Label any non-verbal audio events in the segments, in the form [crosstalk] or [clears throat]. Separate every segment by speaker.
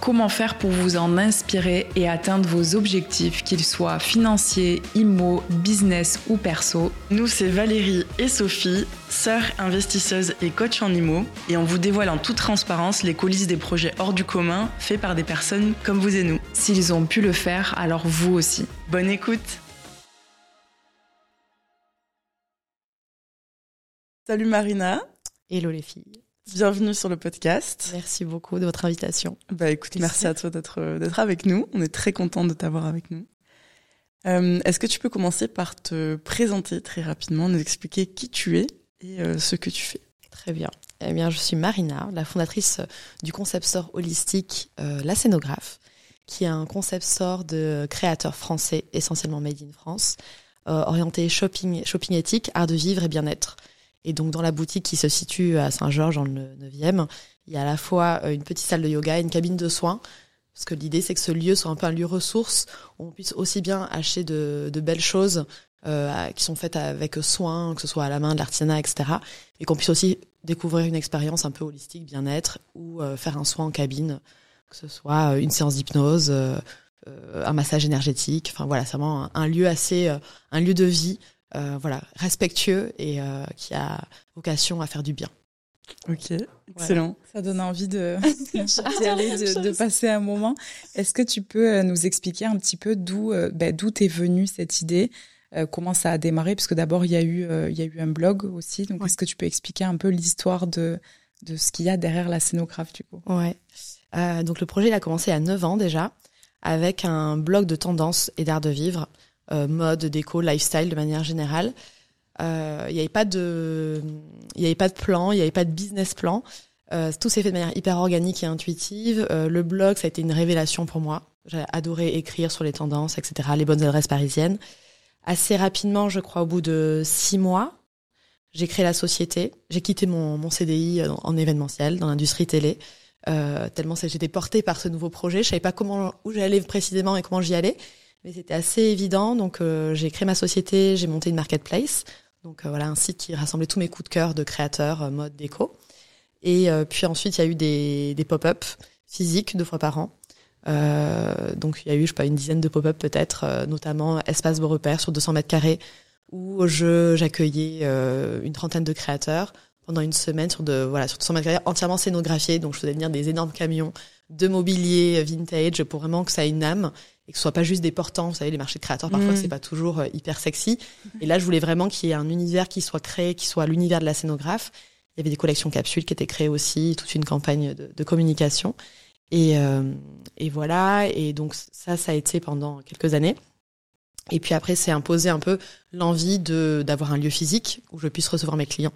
Speaker 1: Comment faire pour vous en inspirer et atteindre vos objectifs, qu'ils soient financiers, immo, business ou perso?
Speaker 2: Nous, c'est Valérie et Sophie, sœurs investisseuses et coach en immo, et on vous dévoile en toute transparence les coulisses des projets hors du commun faits par des personnes comme vous et nous.
Speaker 1: S'ils ont pu le faire, alors vous aussi.
Speaker 2: Bonne écoute Salut Marina
Speaker 3: Hello les filles
Speaker 2: Bienvenue sur le podcast.
Speaker 3: Merci beaucoup de votre invitation.
Speaker 2: Bah écoute, merci, à toi d'être d'être avec nous. On est très content de t'avoir avec nous. Euh, Est-ce que tu peux commencer par te présenter très rapidement, nous expliquer qui tu es et euh, ce que tu fais?
Speaker 3: Très bien. Eh bien, je suis Marina, la fondatrice du concept store holistique euh, La Scénographe, qui est un concept store de créateurs français, essentiellement made in France, euh, orienté shopping, shopping éthique, art de vivre et bien-être. Et donc dans la boutique qui se situe à Saint-Georges, dans le 9e, il y a à la fois euh, une petite salle de yoga et une cabine de soins. Parce que l'idée, c'est que ce lieu soit un peu un lieu ressource où on puisse aussi bien acheter de, belles choses euh, qui sont faites avec soin, que ce soit à la main, de l'artisanat, etc. Et qu'on puisse aussi découvrir une expérience un peu holistique, bien-être, ou euh, faire un soin en cabine, que ce soit une séance d'hypnose, un massage énergétique. Enfin voilà, c'est vraiment un, un lieu assez, un lieu de vie voilà, respectueux et euh, qui a vocation à faire du bien.
Speaker 2: Ok, excellent.
Speaker 4: Voilà. Ça donne envie de [laughs] d'y aller, de, de, passer un moment. Est-ce que tu peux euh, nous expliquer un petit peu d'où ben, d'où t'es venue cette idée, euh, comment ça a démarré? Parce que d'abord il y a eu euh, il y a eu un blog aussi. Donc ouais. est-ce que tu peux expliquer un peu l'histoire de de ce qu'il y a derrière la scénographe du coup?
Speaker 3: Ouais. Euh, donc le projet il a commencé à 9 ans déjà avec un blog de tendance et d'art de vivre euh, mode, déco, lifestyle de manière générale. Il euh, n'y avait pas de, il y avait pas de plan, il n'y avait pas de business plan. Euh, tout s'est fait de manière hyper organique et intuitive. Euh, le blog, ça a été une révélation pour moi. J'ai adoré écrire sur les tendances, etc., les bonnes adresses parisiennes. Assez rapidement, je crois, au bout de six mois, j'ai créé la société. J'ai quitté mon, mon CDI en, en événementiel, dans l'industrie télé. Euh, tellement j'étais portée par ce nouveau projet. Je savais pas comment, où j'allais précisément et comment j'y allais mais c'était assez évident. Donc euh, j'ai créé ma société, j'ai monté une marketplace, donc euh, voilà un site qui rassemblait tous mes coups de cœur de créateurs euh, mode déco. Et euh, puis ensuite il y a eu des, pop-up physiques deux fois par an. donc il y a eu je sais pas une dizaine de pop-up peut-être, notamment Espace Beau Repère sur 200 mètres carrés où j'accueillais une trentaine de créateurs pendant une semaine sur de voilà sur 200 mètres carrés entièrement scénographiés. Donc je faisais venir des énormes camions de mobilier vintage pour vraiment que ça ait une âme et que ce soit pas juste des portants. Vous savez, les marchés de créateurs, parfois, mmh. c'est pas toujours euh, hyper sexy. Et là, je voulais vraiment qu'il y ait un univers qui soit créé, qui soit l'univers de la scénographe. Il y avait des collections capsules qui étaient créées aussi, toute une campagne de, de communication. Et, euh, et voilà. Et donc, ça, ça a été pendant quelques années. Et puis après, c'est imposé un peu l'envie de d'avoir un lieu physique où je puisse recevoir mes clients.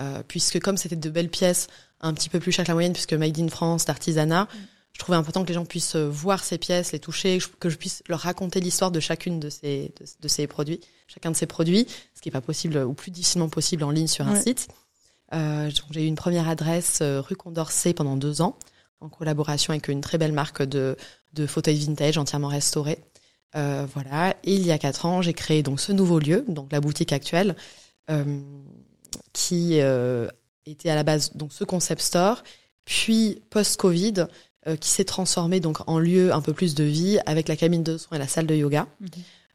Speaker 3: Euh, puisque comme c'était de belles pièces, un petit peu plus cher que la moyenne, puisque made in France, d'artisanat, mmh je trouvais important que les gens puissent euh, voir ces pièces, les toucher, que je puisse leur raconter l'histoire de chacune de ces, de, de, ces produits, chacun de ces produits, ce qui n'est pas possible ou plus difficilement possible en ligne sur un site. Euh, j'ai eu une première adresse euh, rue Condorcet pendant deux ans, en collaboration avec une très belle marque de, de fauteuils vintage entièrement restaurés. Euh, voilà. Et il y a quatre ans, j'ai créé donc ce nouveau lieu, donc la boutique actuelle, euh, qui était à la base donc ce concept store. Puis post-Covid, euh, qui s'est transformé donc en lieu un peu plus de vie avec la cabine de soins et la salle de yoga. Mmh.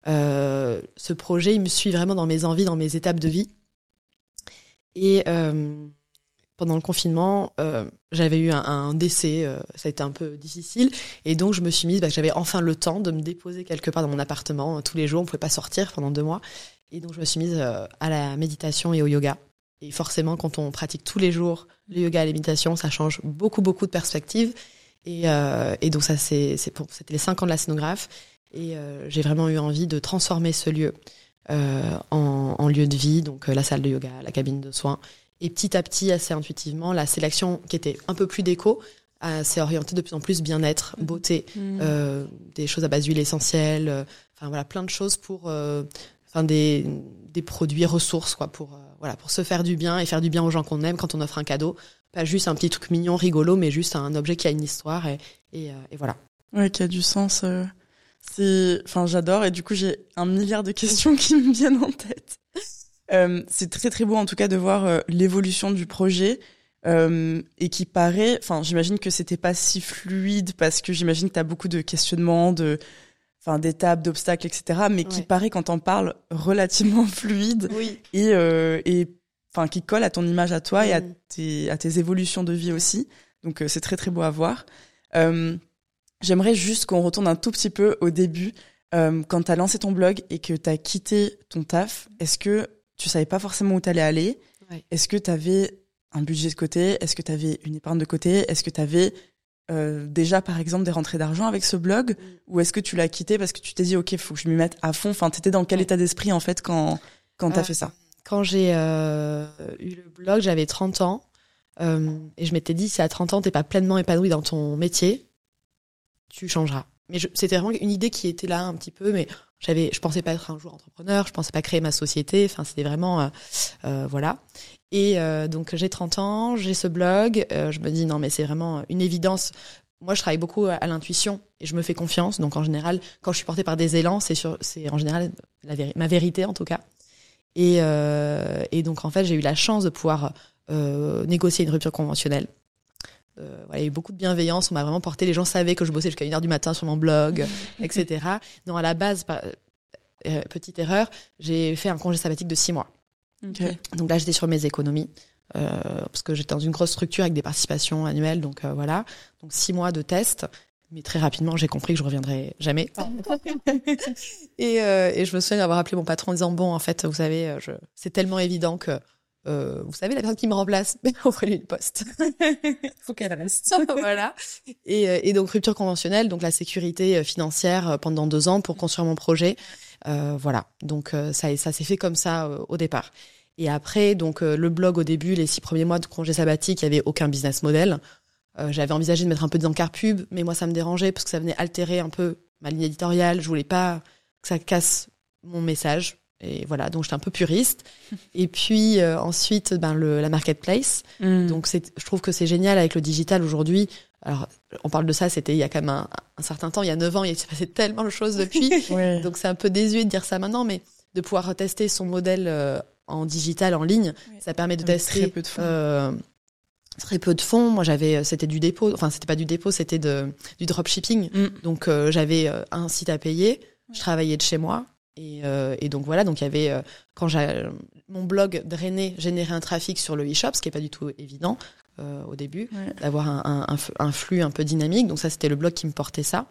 Speaker 3: Euh, ce projet, il me suit vraiment dans mes envies, dans mes étapes de vie. Et euh, pendant le confinement, j'avais eu un, un décès, ça a été un peu difficile, et donc je me suis mise, bah, j'avais enfin le temps de me déposer quelque part dans mon appartement tous les jours, on pouvait pas sortir pendant deux mois, et donc je me suis mise à la méditation et au yoga. Et forcément, quand on pratique tous les jours le yoga et la méditation, ça change beaucoup beaucoup de perspectives. Et, euh, et donc ça, c'est, c'était les cinq ans de la scénographe. Et euh, j'ai vraiment eu envie de transformer ce lieu euh, en, en, lieu de vie, donc euh, la salle de yoga, la cabine de soins. Et petit à petit, assez intuitivement, la sélection qui était un peu plus déco euh, s'est orientée de plus en plus bien-être, beauté, mmh. des choses à base d'huile essentielle, enfin voilà, plein de choses pour enfin des, des produits ressources quoi pour voilà pour se faire du bien et faire du bien aux gens qu'on aime quand on offre un cadeau, pas juste un petit truc mignon, rigolo, mais juste un objet qui a une histoire et et, et voilà.
Speaker 2: Ouais, qui a du sens. c'est, enfin, j'adore et du coup j'ai un milliard de questions [laughs] qui me viennent en tête. Euh, c'est très très beau en tout cas de voir euh, l'évolution du projet euh, et qui paraît, enfin j'imagine que c'était pas si fluide parce que j'imagine que tu as beaucoup de questionnements, de, enfin d'étapes, d'obstacles, etc. Mais qui paraît quand on parle relativement [laughs] fluide
Speaker 3: oui.
Speaker 2: et et enfin qui colle à ton image à toi et à tes à tes évolutions de vie aussi. Donc c'est très très beau à voir. J'aimerais juste qu'on retourne un tout petit peu au début. quand tu as lancé ton blog et que tu as quitté ton taf, est-ce que tu savais pas forcément où tu allais aller. Est-ce que tu avais un budget de côté? Est-ce que tu avais une épargne de côté? Est-ce que tu avais euh, déjà, par exemple, des rentrées d'argent avec ce blog mm. Ou est-ce que tu l'as quitté parce que tu t'es dit, OK, faut que je m'y mette à fond? Enfin, tu étais dans quel état d'esprit, en fait, quand, quand tu as euh, fait ça?
Speaker 3: Quand j'ai euh, eu le blog, j'avais 30 ans. et je m'étais dit, si à 30 ans, t'es pas pleinement épanoui dans ton métier, tu changeras. Mais c'était vraiment une idée qui était là un petit peu, mais j'avais, je pensais pas être un jour entrepreneur, je pensais pas créer ma société. Enfin, c'était vraiment, euh, euh, voilà. Et euh, donc j'ai 30 ans, j'ai ce blog. je me dis non, mais c'est vraiment une évidence. Moi, je travaille beaucoup à, l'intuition et je me fais confiance. Donc en général, quand je suis portée par des élans, c'est sur, c'est en général la ma vérité en tout cas. Et, et donc en fait, j'ai eu la chance de pouvoir négocier une rupture conventionnelle. Euh, voilà, il y a eu beaucoup de bienveillance. On m'a vraiment porté. Les gens savaient que je bossais jusqu'à une heure du matin sur mon blog, [laughs] etc. Non, à la base, euh, petite erreur, j'ai fait un congé sabbatique de six mois. Donc là, j'étais sur mes économies. Euh, parce que j'étais dans une grosse structure avec des participations annuelles, donc euh, voilà. Donc six mois de test, mais très rapidement j'ai compris que je reviendrai jamais. [laughs] et, euh, et je me souviens d'avoir appelé mon patron en disant bon en fait vous savez je... c'est tellement évident que euh, vous savez, la personne qui me remplace, offrez-lui le poste.
Speaker 4: Faut qu'elle reste. [laughs]
Speaker 3: voilà. Et, euh, et, donc rupture conventionnelle, donc la sécurité euh, financière euh, pendant deux ans pour construire mon projet. Euh, voilà. Donc ça, ça s'est fait comme ça au départ. Et après, donc le blog au début, les six premiers mois de congé sabbatique, il y avait aucun business model. J'avais envisagé de mettre un peu des encarts pub, mais moi ça me dérangeait parce que ça venait altérer un peu ma ligne éditoriale. Je voulais pas que ça casse mon message et voilà, donc j'étais un peu puriste. [laughs] Et puis euh, ensuite, ben le, la marketplace. Mm. Donc c'est, je trouve que c'est génial avec le digital aujourd'hui. Alors on parle de ça, c'était il y a quand même un, un certain temps, il y a neuf ans, il s'est passé tellement de choses depuis. [laughs] Donc c'est un peu désuet de dire ça maintenant, mais de pouvoir tester son modèle euh, en digital, en ligne, ça permet de tester.
Speaker 2: Très peu de fonds.
Speaker 3: Euh, très peu de fonds. Moi, j'avais, c'était du dépôt. Enfin, c'était pas du dépôt, c'était de, du dropshipping. Mm. Donc, j'avais un site à payer. Je travaillais de chez moi. Et, euh, et, donc voilà, donc il y avait euh, quand mon blog drainé générait un trafic sur le e-shop, ce qui est pas du tout évident euh, au début, d'avoir un, un, un, flux un peu dynamique. Donc ça, c'était le blog qui me portait ça,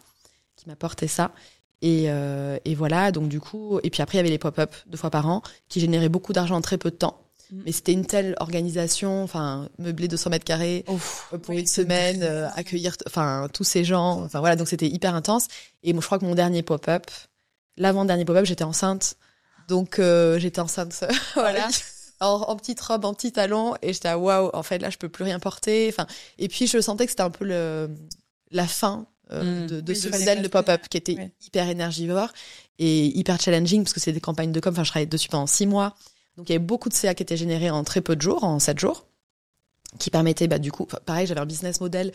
Speaker 3: qui m'apportait ça. Et, euh, et, voilà, donc du coup, et puis après il y avait les pop-up deux fois par an qui généraient beaucoup d'argent en très peu de temps. Mm. Mais c'était une telle organisation, enfin meubler 200 mètres carrés pour une semaine, accueillir, enfin tous ces gens, enfin voilà, donc c'était hyper intense. Et moi, je crois que mon dernier pop-up, l'avant-dernier pop-up, j'étais enceinte. Donc euh, j'étais enceinte, [laughs] voilà. En, petite robe, en petit talon, et j'étais waouh, en fait là je peux plus rien porter. Enfin, et puis je sentais que c'était un peu le la fin euh, mm. de, de ce modèle de pop-up qui était hyper énergivore et hyper challenging parce que c'était des campagnes de com. Enfin, je travaillais dessus pendant six mois, donc il y avait beaucoup de CA qui étaient générés en très peu de jours, en sept jours, qui permettaient bah du coup, pareil, j'avais un business model.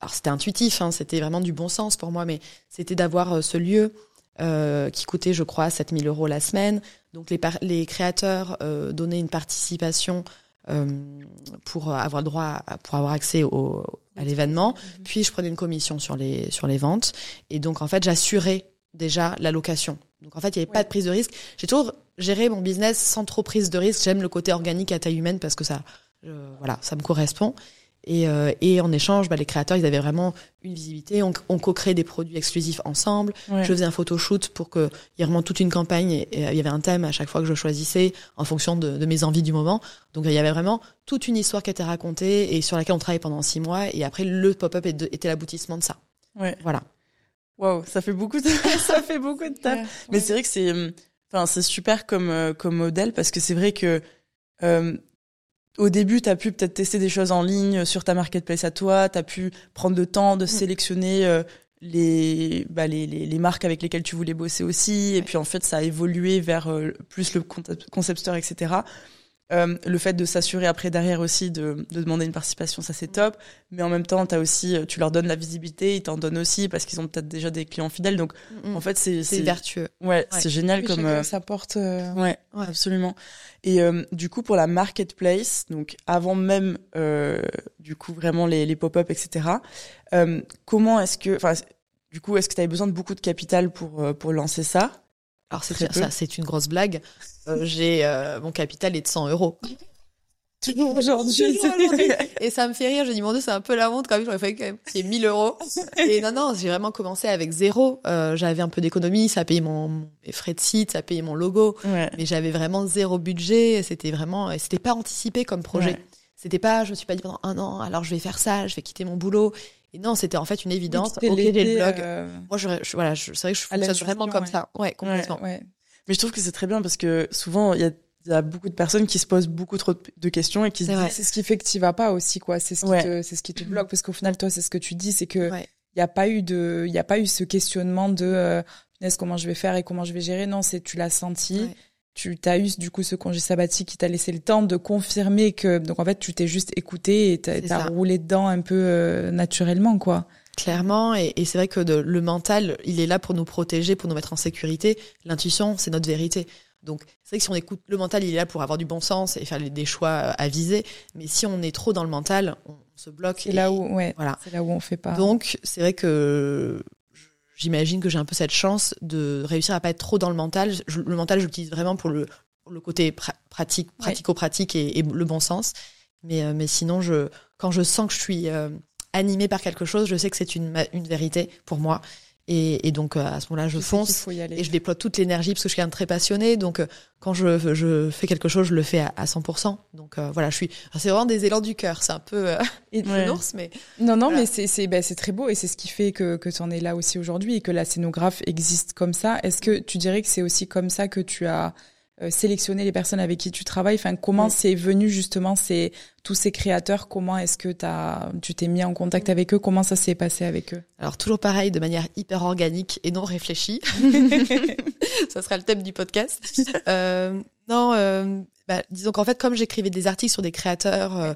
Speaker 3: Alors c'était intuitif, hein, c'était vraiment du bon sens pour moi, mais c'était d'avoir euh, ce lieu euh, qui coûtait, je crois, 7000 euros la semaine. Donc les, les créateurs euh, donnaient une participation euh, pour avoir droit, à, pour avoir accès au, à l'événement. Mhm. Puis je prenais une commission sur les sur les ventes. Et donc en fait, j'assurais déjà la location. Donc en fait, il n'y avait pas de prise de risque. J'ai toujours géré mon business sans trop prise de risque. J'aime le côté organique à taille humaine parce que ça, voilà, ça me correspond. Et, euh, et en échange, bah, les créateurs, ils avaient vraiment une visibilité. On, on co-créait des produits exclusifs ensemble. Je faisais un photoshoot pour qu'il y ait vraiment toute une campagne. Et, il y avait un thème à chaque fois que je choisissais en fonction de, de mes envies du moment. Donc il y avait vraiment toute une histoire qui était racontée et sur laquelle on travaillait pendant six mois. Et après, le pop-up était l'aboutissement de ça.
Speaker 2: Ouais.
Speaker 3: Voilà.
Speaker 2: Waouh, ça fait beaucoup de [laughs] ça fait beaucoup de taf. Mais c'est vrai que c'est enfin c'est super comme euh, comme modèle parce que c'est vrai que euh, au début, tu as pu peut-être tester des choses en ligne sur ta marketplace à toi, tu as pu prendre le temps de mm. sélectionner euh, les, bah, les, les, les, marques avec lesquelles tu voulais bosser aussi. Et puis en fait, ça a évolué vers euh, plus le concept store, etc. Euh, le fait de s'assurer après derrière aussi de, de, demander une participation, ça c'est top. Mais en même temps, as aussi, euh, tu leur donnes la visibilité, ils t'en donnent aussi parce qu'ils ont peut-être déjà des clients fidèles. Donc en fait, c'est
Speaker 3: c'est vertueux.
Speaker 2: Ouais, c'est génial comme
Speaker 4: euh, ça porte.
Speaker 2: Ouais, ouais, absolument. Et du coup pour la marketplace, donc avant même du coup vraiment les, les pop-up, etc. comment est-ce que, enfin, du coup, est-ce que tu avais besoin de beaucoup de capital pour pour lancer ça?
Speaker 3: Alors c'est ça, c'est une grosse blague. Euh, j'ai euh, mon capital est de 100 euros.
Speaker 4: Toujours aujourd'hui.
Speaker 3: Et ça me fait rire. Je dis mon dieu, c'est un peu la honte quand même. J'aurais fallu quand même qu'il y ait 1000 euros. Et non, non, j'ai vraiment commencé avec zéro. Euh, j'avais un peu d'économie, ça payait mon mes frais de site, ça payait mon logo. Mais j'avais vraiment zéro budget. C'était vraiment, c'était pas anticipé comme projet. C'était pas, je me suis pas dit pendant un an, alors je vais faire ça, je vais quitter mon boulot. Et non, c'était en fait une évidence. Ok, j'ai le blog. Euh, Moi, je, voilà, je, c'est vrai que je fonctionne vraiment comme ça. Ouais, complètement.
Speaker 2: Ouais, Mais je trouve que c'est très bien parce que souvent, il y a il y a beaucoup de personnes qui se posent beaucoup trop de questions et qui se disent
Speaker 4: c'est ce qui fait que tu vas pas aussi quoi. C'est ce qui te c'est ce qui te bloque. Parce qu'au final toi c'est ce que tu dis c'est que il y a pas eu de il y a pas eu ce questionnement de euh, comment je vais faire et comment je vais gérer. Non c'est tu l'as senti. Tu as eu du coup ce congé sabbatique qui t'a laissé le temps de confirmer que donc en fait tu t'es juste écouté et t'as as roulé dedans un peu euh, naturellement quoi.
Speaker 3: Clairement et, et c'est vrai que le mental il est là pour nous protéger pour nous mettre en sécurité. L'intuition c'est notre vérité. Donc c'est vrai que si on écoute le mental il est là pour avoir du bon sens et faire des choix euh, avisés. Mais si on est trop dans le mental on se bloque.
Speaker 4: C'est là où ouais voilà c'est là où on fait pas.
Speaker 3: Donc c'est vrai que j'imagine que j'ai un peu cette chance de réussir à pas être trop dans le mental. le mental, je l'utilise vraiment pour le, le côté pratique, pratico-pratique et, le bon sens. Mais, euh, mais sinon, je, quand je sens que je suis euh, animée par quelque chose, je sais que c'est une, une vérité pour moi. Et, et, donc euh, à ce moment-là, je, fonce et je déploie toute l'énergie parce que je suis un très passionné. Donc euh, quand je, je fais quelque chose, je le fais à, à 100%. Donc euh, voilà, je suis. C'est vraiment des élans du cœur. C'est un peu euh, [laughs] ouais. mais
Speaker 4: non, non, mais c'est c'est ben, c'est très beau et c'est ce qui fait que que tu en es là aussi aujourd'hui et que la scénographe existe comme ça. Est-ce que tu dirais que c'est aussi comme ça que tu as euh, sélectionner les personnes avec qui tu travailles Enfin, comment c'est venu justement ces tous ces créateurs? Comment est-ce que as, tu t'es mis en contact avec eux? Comment ça s'est passé avec eux?
Speaker 3: Alors toujours pareil, de manière hyper organique et non réfléchie. [laughs] ça sera le thème du podcast. Euh, non, euh, bah, disons qu'en fait, comme j'écrivais des articles sur des créateurs, euh,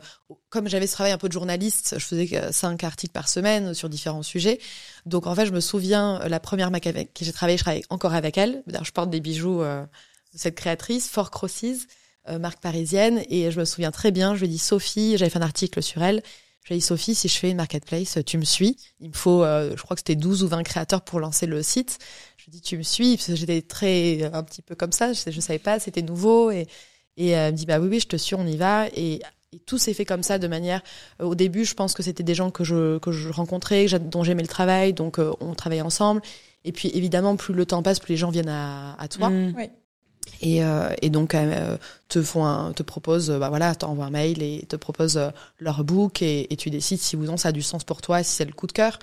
Speaker 3: comme j'avais ce travail un peu de journaliste, je faisais cinq articles par semaine sur différents sujets. Donc en fait, je me souviens la première Mac avec qui j'ai travaillé, je travaille encore avec elle. Je porte des bijoux cette créatrice, Fort Crosses, euh, marque parisienne. Et je me souviens très bien, je lui ai dit Sophie, j'avais fait un article sur elle. Je lui ai dit Sophie, si je fais une marketplace, tu me suis. Il me faut, euh, je crois que c'était 12 ou 20 créateurs pour lancer le site. Je lui ai dit tu me suis, parce que j'étais très, un petit peu comme ça, je, je savais pas, c'était nouveau. Et, et euh, elle me dit bah oui, oui, je te suis, on y va. Et, et tout s'est fait comme ça de manière. Euh, au début, je pense que c'était des gens que je que je rencontrais, dont j'aimais le travail, donc on travaillait ensemble. Et puis évidemment, plus le temps passe, plus les gens viennent à, à toi.
Speaker 4: Mmh. Oui.
Speaker 3: Et, euh, et donc euh, te font un, te propose bah voilà t'envoies un mail et te propose euh, leur book et, et, tu décides si ou non ça a du sens pour toi si c'est le coup de cœur.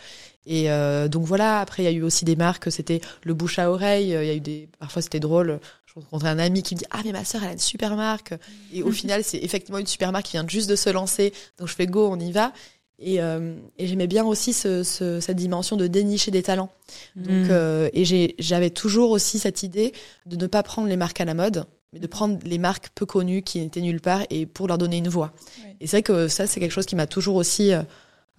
Speaker 3: Et euh, donc voilà après il y a eu aussi des marques c'était le bouche à oreille il y a eu des parfois c'était drôle je rencontrais un ami qui me dit ah mais ma sœur elle a une super marque. Et au [laughs] final c'est effectivement une super marque qui vient juste de se lancer. Donc je fais go on y va et, euh, et j'aimais bien aussi ce, ce, cette dimension de dénicher des talents. Donc, mm. euh, et j'avais toujours aussi cette idée de ne pas prendre les marques à la mode, mais de prendre les marques peu connues qui n'étaient nulle part et pour leur donner une voix. Et c'est vrai que ça, c'est quelque chose qui m'a toujours aussi euh,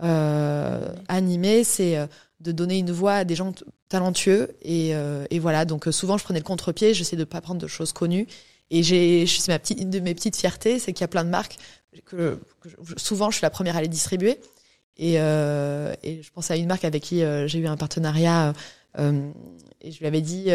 Speaker 3: euh animé, c'est de donner une voix à des gens talentueux. Et, et voilà, donc souvent je prenais le contre-pied, j'essaie de pas prendre de choses connues. Et j'ai, c'est ma petite, une de mes petites fiertés, c'est qu'il y a plein de marques que, souvent je suis la première à les distribuer. Et, euh, et je pense à une marque avec qui euh, j'ai eu un partenariat euh, et je lui avais dit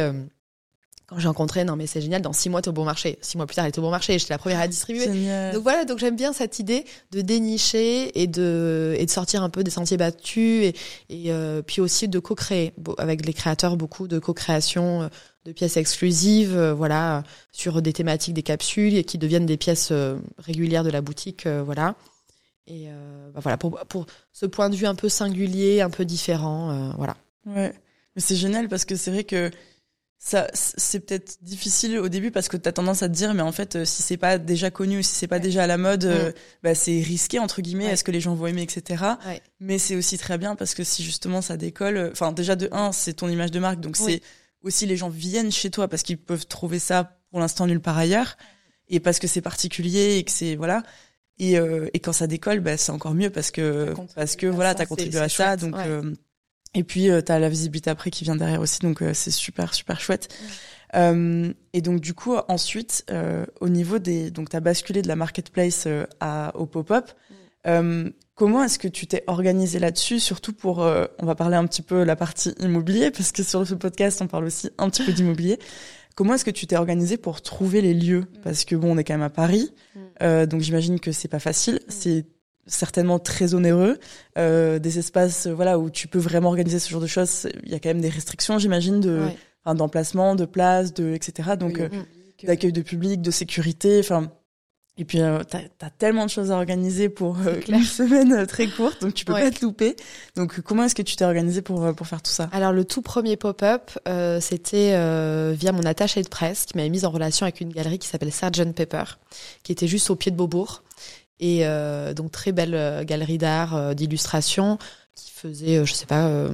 Speaker 3: quand j'ai rencontré non mais c'est génial dans six mois t'es au bon marché six mois plus tard elle est au bon marché j'étais la première à distribuer
Speaker 2: génial.
Speaker 3: donc voilà donc j'aime bien cette idée de dénicher et de et de sortir un peu des sentiers battus et, et puis aussi de co-créer avec les créateurs beaucoup de co-création de pièces exclusives, euh, voilà, sur des thématiques, des capsules et qui deviennent des pièces euh, régulières de la boutique, euh, voilà. Et bah voilà pour pour ce point de vue un peu singulier, un peu différent, voilà.
Speaker 2: Ouais, mais c'est génial parce que c'est vrai que ça c'est peut-être difficile au début parce que tu as tendance à te dire mais en fait euh, si c'est pas déjà connu si c'est pas déjà à la mode euh,
Speaker 3: Mm.
Speaker 2: bah c'est risqué entre guillemets est-ce que les gens vont aimer etc
Speaker 3: Ouais.
Speaker 2: mais c'est aussi très bien parce que si justement ça décolle euh, enfin déjà de un c'est ton image de marque donc
Speaker 3: Oui.
Speaker 2: c'est aussi les gens viennent chez toi parce qu'ils peuvent trouver ça pour l'instant nulle part ailleurs. Et parce que c'est particulier et que c'est voilà. Et, euh, et quand ça décolle bah, c'est encore mieux parce que parce que voilà t'as contribué à ça
Speaker 4: chouette,
Speaker 2: donc
Speaker 3: ouais.
Speaker 2: euh, et puis euh, t'as la visibilité après qui vient derrière aussi donc euh, c'est super super chouette. Euh, et donc du coup ensuite euh, au niveau des donc t'as basculé de la marketplace à au pop-up comment est-ce que tu t'es organisé là-dessus surtout pour euh, on va parler un petit peu la partie immobilier parce que sur ce podcast on parle aussi un petit peu d'immobilier. Comment est-ce que tu t'es organisé pour trouver les lieux? Parce que bon on est quand même à Paris
Speaker 3: Mm.
Speaker 2: euh, donc j'imagine que c'est pas facile. C'est certainement très onéreux. Euh, des espaces euh, voilà où tu peux vraiment organiser ce genre de choses il y a quand même des restrictions j'imagine de
Speaker 3: Ouais.
Speaker 2: d'emplacement de place de etc donc euh, d'accueil de public de sécurité enfin et puis euh, t'as as tellement de choses à organiser pour euh, une semaine euh, très courte donc tu peux
Speaker 3: Ouais.
Speaker 2: pas te louper donc comment est-ce que tu t'es organisé pour euh, pour faire tout ça?
Speaker 3: Alors le tout premier pop-up, euh, c'était euh, via mon attaché de presse qui m'avait mise en relation avec une galerie qui s'appelle Sgt Pepper, qui était juste au pied de Beaubourg. Et euh, donc très belle galerie d'art, d'illustration, qui faisait, je sais pas, euh,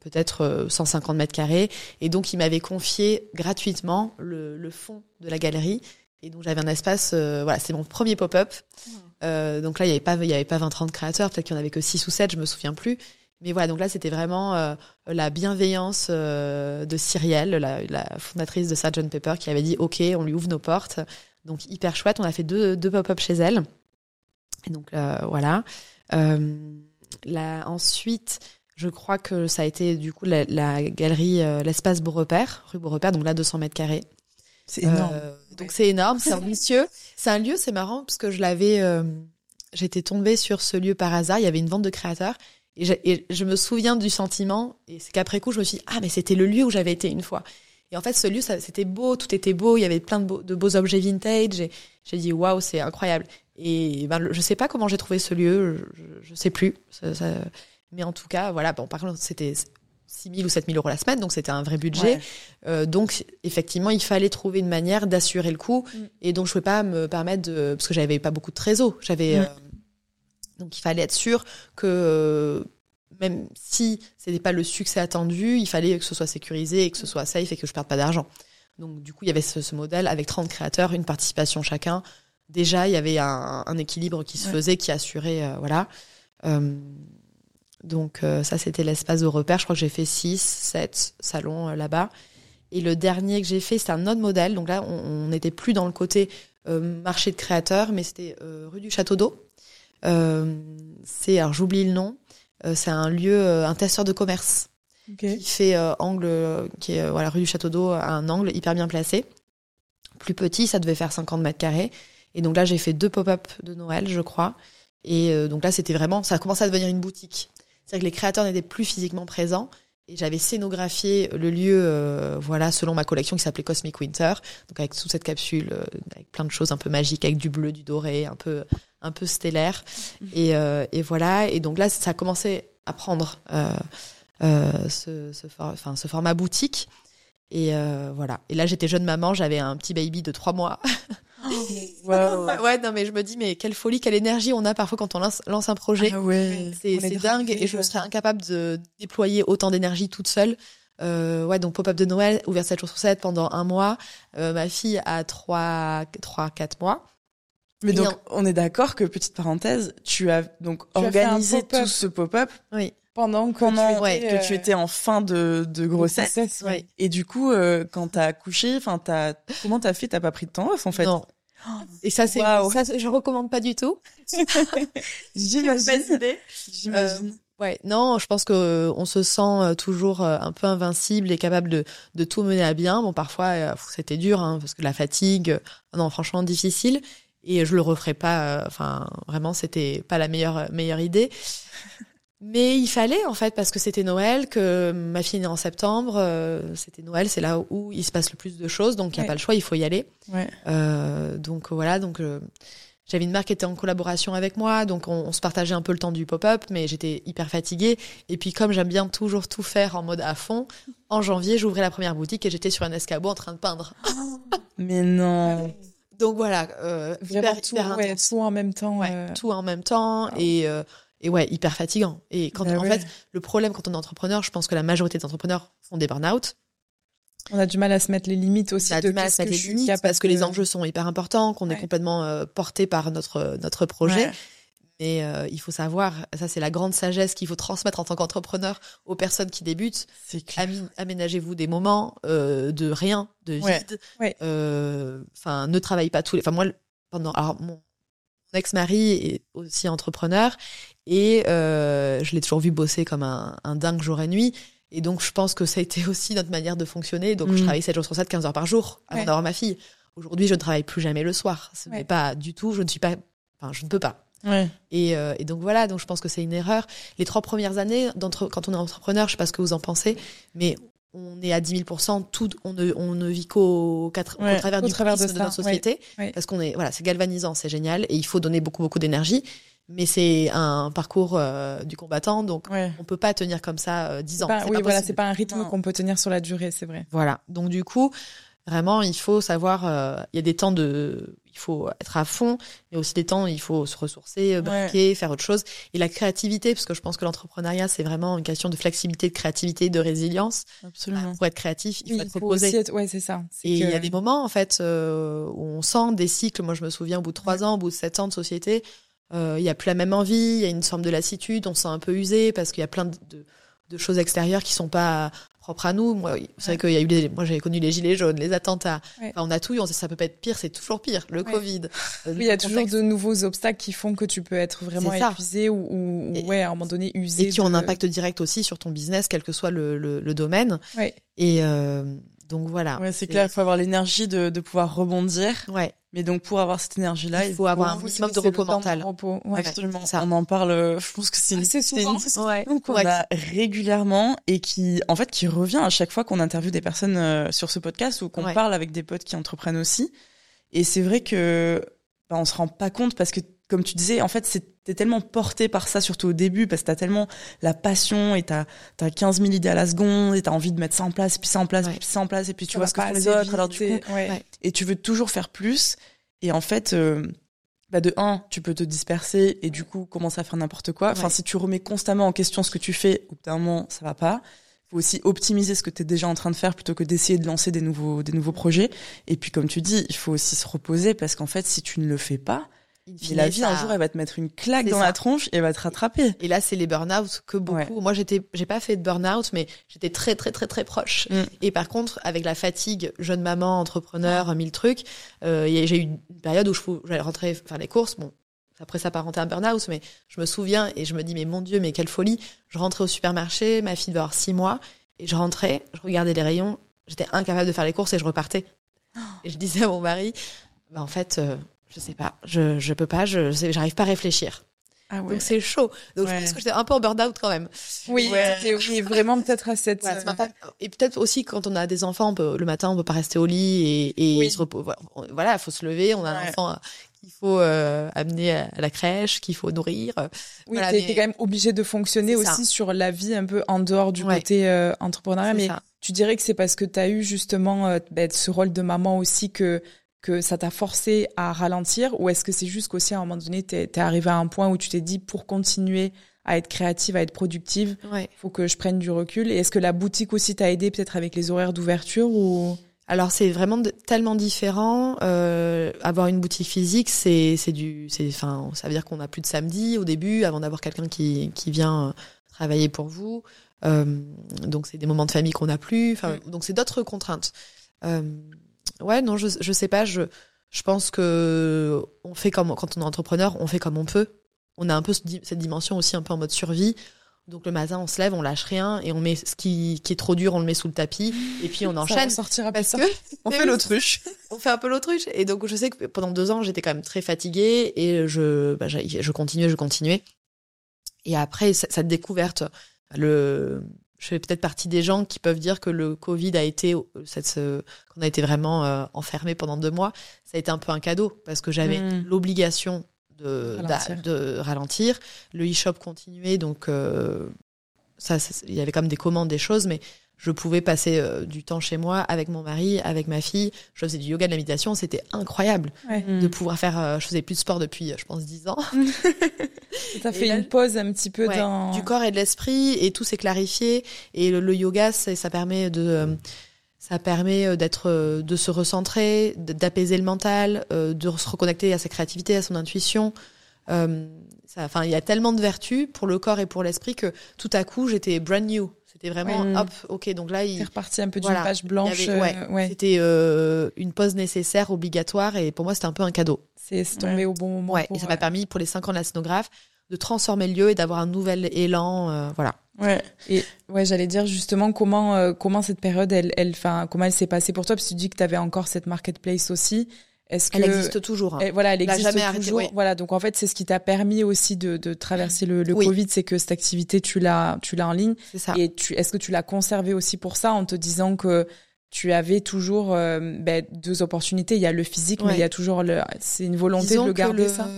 Speaker 3: peut-être euh, 150 mètres carrés. Et donc il m'avait confié gratuitement le, le fond de la galerie. Et donc j'avais un espace, euh, voilà, c'est mon premier pop-up. Euh, donc là, il y avait pas, il y avait pas 20-30 créateurs, peut-être qu'il y en avait que 6 ou 7, je me souviens plus. Mais voilà, donc là, c'était vraiment euh, la bienveillance de Cyrielle, la, la fondatrice de Sgt Pepper, qui avait dit OK, on lui ouvre nos portes. Donc hyper chouette. On a fait deux, deux pop-up chez elle. Et donc voilà. Là, ensuite, je crois que ça a été du coup la, la galerie, l'espace Beaurepaire, rue Beaurepaire, donc là 200 mètres carrés.
Speaker 2: C'est énorme
Speaker 3: Euh, donc c'est énorme, c'est ambitieux. C'est un lieu, c'est marrant parce que je l'avais, euh, j'étais tombée sur ce lieu par hasard. Il y avait une vente de créateurs et je, me souviens du sentiment. Et c'est qu'après coup, je me suis dit, ah mais c'était le lieu où j'avais été une fois. Et en fait, ce lieu, c'était beau, tout était beau. Il y avait plein de beaux, objets vintage. Et j'ai dit, waouh, c'est incroyable. Et ben, je sais pas comment j'ai trouvé ce lieu. Je, je, sais plus. Mais en tout cas, voilà. Bon, par contre, c'était 6 000 ou 7 000 euros la semaine, donc c'était un vrai budget.
Speaker 2: Ouais.
Speaker 3: Euh, donc effectivement, il fallait trouver une manière d'assurer le coup.
Speaker 2: Mm.
Speaker 3: Et donc je pouvais pas me permettre de parce que j'avais pas beaucoup de trésor. J'avais
Speaker 2: Mm.
Speaker 3: euh, donc il fallait être sûr que euh, même si c'était pas le succès attendu, il fallait que ce soit sécurisé et que ce soit safe et que je perde pas d'argent. Donc du coup, il y avait ce, ce modèle avec 30 créateurs, une participation chacun. Déjà, il y avait un, un équilibre qui se
Speaker 2: Ouais.
Speaker 3: faisait, qui assurait, voilà. Donc euh, ça, c'était l'espace de repère. Je crois que j'ai fait 6, 7 salons euh, là-bas. Et le dernier que j'ai fait, c'était un autre modèle. Donc là, on n'était plus dans le côté euh, marché de créateurs, mais c'était euh, rue du Château d'Eau. Euh, c'est, alors j'oublie le nom, c'est un lieu, un testeur de commerce qui fait angle, qui est voilà rue du Château d'Eau, à un angle hyper bien placé. Plus petit, ça devait faire 50 mètres carrés. Et donc là, j'ai fait deux pop-up de Noël, je crois. Et donc là, c'était vraiment, ça a commencé à devenir une boutique. C'est-à-dire que les créateurs n'étaient plus physiquement présents. Et j'avais scénographié le lieu, euh, voilà, selon ma collection qui s'appelait Cosmic Winter. Donc avec toute cette capsule, euh, avec plein de choses un peu magiques, avec du bleu, du doré, un peu, un peu stellaire. Et, euh, et voilà. Et donc là, ça a commencé à prendre ce, ce, for- enfin, ce format boutique. Et voilà. Et là, j'étais jeune maman, j'avais un petit baby de trois mois. [laughs]
Speaker 2: Wow. [laughs]
Speaker 3: ouais, non, mais je me dis, mais quelle folie, quelle énergie on a parfois quand on lance, lance un projet.
Speaker 2: Ah ouais.
Speaker 3: C'est dingue et je serais incapable de déployer autant d'énergie toute seule. Euh, ouais, donc pop-up de Noël, ouvert 7 jours sur 7 pendant un mois. Euh, ma fille a 3, 3 4 mois.
Speaker 2: Mais
Speaker 3: Et
Speaker 2: donc, on est d'accord que, petite parenthèse, tu as donc
Speaker 4: Tu
Speaker 2: organisé
Speaker 4: pop-up.
Speaker 2: tout ce pop-up
Speaker 3: Oui.
Speaker 4: Pendant que
Speaker 2: pendant
Speaker 4: tu
Speaker 3: ouais,
Speaker 4: étais,
Speaker 2: que tu étais en fin de, de
Speaker 4: euh,
Speaker 2: grossesse.
Speaker 4: grossesse, ouais.
Speaker 3: Ouais.
Speaker 2: Et du coup, euh, quand t'as accouché, enfin, t'as, comment t'as fait? T'as pas pris de temps off, en fait?
Speaker 3: Non. Et ça, c'est,
Speaker 2: Waouh.
Speaker 3: ça, je recommande pas du tout. [laughs] [laughs]
Speaker 2: J'imagine. J'imagine.
Speaker 3: Ouais, non, je pense que euh, on se sent euh, toujours euh, un peu invincible et capable de, de tout mener à bien. Bon, parfois, euh, c'était dur, hein, parce que la fatigue, euh, non, franchement, difficile. Et je le referai pas. euh, Enfin, vraiment, c'était pas la meilleure meilleure idée. Mais il fallait en fait parce que c'était Noël, que ma fille est née en septembre. euh, c'était Noël, c'est là où il se passe le plus de choses, donc il y a
Speaker 2: Ouais.
Speaker 3: pas le choix, il faut y aller.
Speaker 2: Ouais.
Speaker 3: Euh, donc voilà, donc euh, j'avais une marque qui était en collaboration avec moi, donc on, se partageait un peu le temps du pop-up, mais j'étais hyper fatiguée. Et puis comme j'aime bien toujours tout faire en mode à fond, en janvier, j'ouvrais la première boutique et j'étais sur un escabeau en train de peindre. [laughs]
Speaker 2: mais non.
Speaker 3: Donc voilà, euh,
Speaker 4: Vraiment tout, tout, en même temps.
Speaker 3: Ouais, Tout en même temps et euh, et ouais, hyper fatigant. Et quand bah en fait, le problème quand on est entrepreneur, je pense que la majorité des entrepreneurs font des burn-out.
Speaker 4: On a du mal à se mettre les limites aussi.
Speaker 3: On a du mal à se mettre les limites parce que, les enjeux sont hyper importants, qu'on est complètement euh, porté par notre notre projet. Mais euh, il faut savoir, ça c'est la grande sagesse qu'il faut transmettre en tant qu'entrepreneur aux personnes qui débutent. Aménagez-vous des moments euh, de rien, de vide. Enfin, ne travaille pas tous les. Enfin moi, pendant alors mon ex-mari est aussi entrepreneur et je l'ai toujours vu bosser comme un, un dingue jour et nuit. Et donc, je pense que ça a été aussi notre manière de fonctionner. Donc, je mm. travaillais 7 jours sur 7, 15 heures par jour avant d'avoir ma fille. Aujourd'hui, je ne travaille plus jamais le soir. Ce n'est pas du tout, je ne suis pas, enfin, je ne peux pas. Et, euh, et, donc voilà, donc je pense que c'est une erreur. Les trois premières années, quand on est entrepreneur, je sais pas ce que vous en pensez, mais on est à 10 000% tout, on ne, on ne vit qu'au travers du travers de, de, notre société, parce qu'on est, voilà, c'est galvanisant, c'est génial, et il faut donner beaucoup, beaucoup d'énergie. Mais c'est un parcours euh, du combattant, donc on peut pas tenir comme ça euh, dix ans.
Speaker 4: oui, voilà, c'est pas un rythme qu'on peut tenir sur la durée, c'est vrai.
Speaker 3: Voilà, donc du coup, vraiment, il faut savoir, euh, il y a des temps de, il faut être à fond, mais aussi des temps, il faut se ressourcer, briquer, faire autre chose. Et la créativité, parce que je pense que l'entrepreneuriat, c'est vraiment une question de flexibilité, de créativité, de résilience.
Speaker 2: Absolument.
Speaker 3: Bah, pour être créatif, il faut être reposé.
Speaker 4: Ouais, c'est ça.
Speaker 3: Et il y a des moments, en fait, où on sent des cycles. Moi, je me souviens, au bout de trois ans, au bout de sept ans de société, euh, il y a plus la même envie, il y a une forme de lassitude, on se sent un peu usé parce qu'il y a plein de, de, choses extérieures qui sont pas propres à nous. Moi, c'est vrai qu'il y a eu des, moi j'avais connu les gilets jaunes, les attentats. on a tout eu, on sait ça peut pas être pire, c'est toujours pire. Le Covid. [laughs]
Speaker 4: Euh, oui, il y a toujours de nouveaux obstacles qui font que tu peux être vraiment épuisé ou, ou ouais, à un moment donné usé.
Speaker 3: Et qui ont un impact direct aussi sur ton business, quel que soit le, le, le domaine. Et euh, donc voilà.
Speaker 2: Ouais, c'est clair, il faut avoir l'énergie de, de pouvoir rebondir.
Speaker 3: Ouais.
Speaker 2: Mais donc pour avoir cette énergie-là,
Speaker 3: il faut, avoir un maximum de repos mental.
Speaker 2: repos. Ouais, Absolument. Ça. On en parle. Je pense que c'est une,
Speaker 4: souvent.
Speaker 2: une qu'on a régulièrement et qui, en fait, qui revient à chaque fois qu'on interviewe des personnes euh, sur ce podcast ou qu'on parle avec des potes qui entreprennent aussi. Et c'est vrai que bah, on se rend pas compte parce que comme tu disais, en fait, t'es tellement porté par ça, surtout au début, parce que t'as tellement la passion et t'as as 15 000 idées à la seconde et t'as envie de mettre ça en place, puis ça en place, puis ça en place, et puis tu vois ce que font les autres, alors du coup, et tu veux toujours faire plus. Et en fait, euh, bah de un, tu peux te disperser et du coup commencer à faire n'importe quoi. Enfin, si tu remets constamment en question ce que tu fais, au bout d'un moment, ça va pas faut aussi optimiser ce que tu es déjà en train de faire plutôt que d'essayer de lancer des nouveaux des nouveaux projets et puis comme tu dis il faut aussi se reposer parce qu'en fait si tu ne le fais pas la vie, un jour, elle va te mettre une claque dans la tronche et elle va te rattraper.
Speaker 3: Et là, c'est les burn-out que beaucoup. Moi, j'étais, j'ai pas fait de burn-out, mais j'étais très, très, très, très proche. Mm. Et par contre, avec la fatigue, jeune maman, entrepreneur, mille trucs, euh, j'ai eu une période où je j'allais rentrer faire les courses. Bon, après, ça parenté un burn-out, mais je me souviens et je me dis, mais mon Dieu, mais quelle folie. Je rentrais au supermarché, ma fille devait avoir six mois, et je rentrais, je regardais les rayons, j'étais incapable de faire les courses et je repartais. [gasps] Et je disais à mon mari, bah, en fait, euh, je sais pas, je je peux pas, je j'arrive pas à réfléchir. Ah ouais. Donc c'est chaud. Donc je pense que j'étais un peu en burn-out quand même.
Speaker 4: Oui, oui [laughs] vraiment peut-être à cette.
Speaker 3: Euh, et peut-être aussi quand on a des enfants, on peut, le matin on peut pas rester au lit et, et se reposer. Voilà, il faut se lever. On a un enfant qu'il faut euh, amener à la crèche, qu'il faut nourrir.
Speaker 4: Oui, voilà, t'es quand même obligé de fonctionner aussi sur la vie un peu en dehors du côté euh, entrepreneurial. Mais tu dirais que c'est parce que tu as eu justement euh, ben, ce rôle de maman aussi que que ça t'a forcé à ralentir ou est-ce que c'est juste qu'aussi à un moment donné, tu es, arrivé à un point où tu t'es dit pour continuer à être créative, à être productive, il faut que je prenne du recul. Et est-ce que la boutique aussi t'a aidé peut-être avec les horaires d'ouverture ou?
Speaker 3: Alors c'est vraiment tellement différent. Euh, avoir une boutique physique, c'est c'est du, c'est enfin, ça veut dire qu'on a plus de samedi au début avant d'avoir quelqu'un qui qui vient euh, travailler pour vous. Euh, donc c'est des moments de famille qu'on n'a plus. Enfin, donc c'est d'autres contraintes. Euh, ouais, non, je, je sais pas. Je, je pense que on fait comme quand on est entrepreneur, on fait comme on peut. On a un peu cette dimension aussi un peu en mode survie. Donc le matin, on se lève, on lâche rien et on met ce qui, qui est trop dur, on le met sous le tapis et puis on enchaîne.
Speaker 4: Ça sortira
Speaker 3: parce
Speaker 4: que
Speaker 2: on fait l'autruche.
Speaker 3: On fait un peu l'autruche et donc je sais que pendant deux ans, j'étais quand même très fatiguée et je, bah, je continuais, je continuais. Et après cette découverte, le je fais peut-être partie des gens qui peuvent dire que le Covid a été, cette, qu'on a été vraiment euh, enfermé pendant deux mois, ça a été un peu un cadeau parce que j'avais
Speaker 2: Mm.
Speaker 3: l'obligation de
Speaker 2: Ralentir.
Speaker 3: d'a- de ralentir. Le e-shop continuait, donc euh, ça- il y avait quand même des commandes, des choses, mais je pouvais passer euh, du temps chez moi avec mon mari, avec ma fille. Je faisais du yoga, de la méditation, c'était incroyable
Speaker 2: Mm.
Speaker 3: de pouvoir faire. euh, je faisais plus de sport depuis, euh, je pense, dix ans. [laughs]
Speaker 4: T'as
Speaker 3: Et
Speaker 4: fait
Speaker 3: là,
Speaker 4: une pause un petit peu
Speaker 3: Ouais,
Speaker 4: dans.
Speaker 3: du corps et de l'esprit et tout s'est clarifié et le, le yoga c'est- ça permet de euh, ça permet d'être de se recentrer d'apaiser le mental de se reconnecter à sa créativité à son intuition Euh, ça enfin il y a tellement de vertus pour le corps et pour l'esprit que tout à coup j'étais brand new c'était vraiment
Speaker 2: Ouais.
Speaker 3: hop ok donc là il
Speaker 4: T'es reparti un peu d'une
Speaker 3: Voilà.
Speaker 4: page
Speaker 3: il y
Speaker 4: blanche.
Speaker 3: avait- ouais,
Speaker 4: euh, ouais.
Speaker 3: c'était euh, une pause nécessaire obligatoire et pour moi c'était un peu un cadeau
Speaker 4: C'est c'est tombé au bon moment.
Speaker 3: ouais
Speaker 4: pour,
Speaker 3: et ça m'a
Speaker 4: euh,
Speaker 3: permis pour les cinq ans de la scénographe de transformer le lieu et d'avoir un nouvel élan euh, voilà
Speaker 2: Ouais.
Speaker 4: Et ouais, j'allais dire justement comment euh, comment cette période, elle, elle, enfin comment elle s'est passée pour toi, parce que tu dis que tu avais encore cette marketplace aussi. Est-ce que
Speaker 3: elle existe toujours hein.
Speaker 4: elle- voilà, elle existe
Speaker 3: jamais arrêté,
Speaker 4: toujours. Voilà, donc en fait, c'est ce qui t'a permis aussi de, de traverser le, le
Speaker 3: Oui.
Speaker 4: Covid, c'est que cette activité, tu l'as, tu l'as en ligne.
Speaker 3: c'est ça
Speaker 4: Et tu, est-ce que tu l'as conservé aussi pour ça, en te disant que tu avais toujours euh, ben, deux opportunités? Il y a le physique, mais il y a toujours le, c'est une volonté
Speaker 3: Disons
Speaker 4: de le garder
Speaker 3: le-
Speaker 4: ça?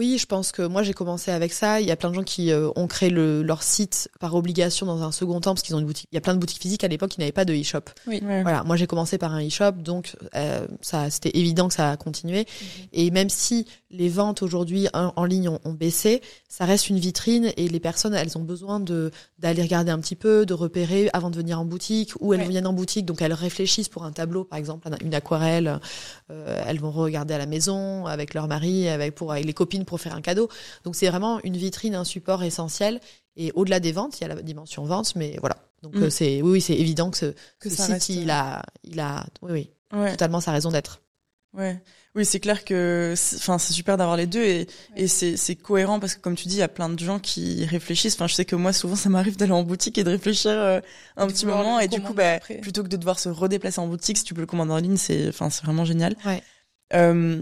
Speaker 3: Oui, je pense que moi j'ai commencé avec ça. Il y a plein de gens qui euh, ont créé le, leur site par obligation dans un second temps parce qu'ils ont une boutique. Il y a plein de boutiques physiques à l'époque qui n'avaient pas de e-shop.
Speaker 2: Ouais.
Speaker 3: Voilà, moi j'ai commencé par un e-shop, donc euh, ça c'était évident que ça a continué. Et même si les ventes aujourd'hui en, en ligne ont, ont baissé, ça reste une vitrine et les personnes elles ont besoin de d'aller regarder un petit peu, de repérer avant de venir en boutique ou elles
Speaker 4: Ouais.
Speaker 3: viennent en boutique donc elles réfléchissent pour un tableau par exemple un- une aquarelle, euh, elles vont regarder à la maison avec leur mari, avec pour avec les copines pour faire un cadeau. Donc c'est vraiment une vitrine, un support essentiel. Et au-delà des ventes, il y a la dimension vente, mais voilà. Donc
Speaker 2: Mm.
Speaker 3: euh, c'est oui, oui c'est évident que ce,
Speaker 4: Que
Speaker 3: ce
Speaker 4: ça
Speaker 3: site
Speaker 4: reste-
Speaker 3: il a il a oui oui
Speaker 2: Ouais.
Speaker 3: totalement sa raison d'être.
Speaker 2: Ouais. Oui, c'est clair que, c'est- enfin, c'est super d'avoir les deux et, et c'est, cohérent parce que comme tu dis, il y a plein de gens qui réfléchissent. Enfin, je sais que moi, souvent, ça m'arrive d'aller en boutique et de réfléchir euh, un petit moment et du coup, bah, plutôt que de devoir se redéplacer en boutique, si tu peux le commander en ligne, c'est, enfin, c'est vraiment génial.
Speaker 3: Ouais.
Speaker 2: Euh,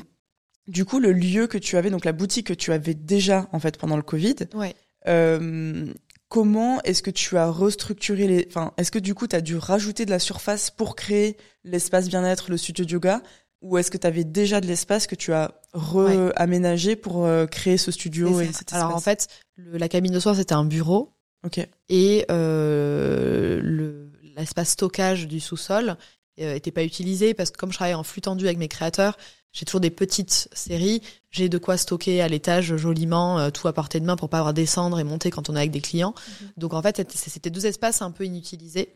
Speaker 2: du coup, le lieu que tu avais, donc la boutique que tu avais déjà, en fait, pendant le Covid,
Speaker 3: Ouais.
Speaker 2: euh, comment est-ce que tu as restructuré les, enfin, est-ce que du coup, tu as dû rajouter de la surface pour créer l'espace bien-être, le studio de yoga? Ou est-ce que tu avais déjà de l'espace que tu as re-aménagé pour euh, créer ce studio et cet
Speaker 3: Alors en fait, le- la cabine de soins c'était un bureau et euh, le l'espace stockage du sous-sol euh, était pas utilisé parce que comme je travaille en flux tendu avec mes créateurs, j'ai toujours des petites séries, j'ai de quoi stocker à l'étage joliment euh, tout à portée de main pour pas avoir à descendre et monter quand on est avec des clients. Donc en fait, c'était- deux espaces un peu inutilisés.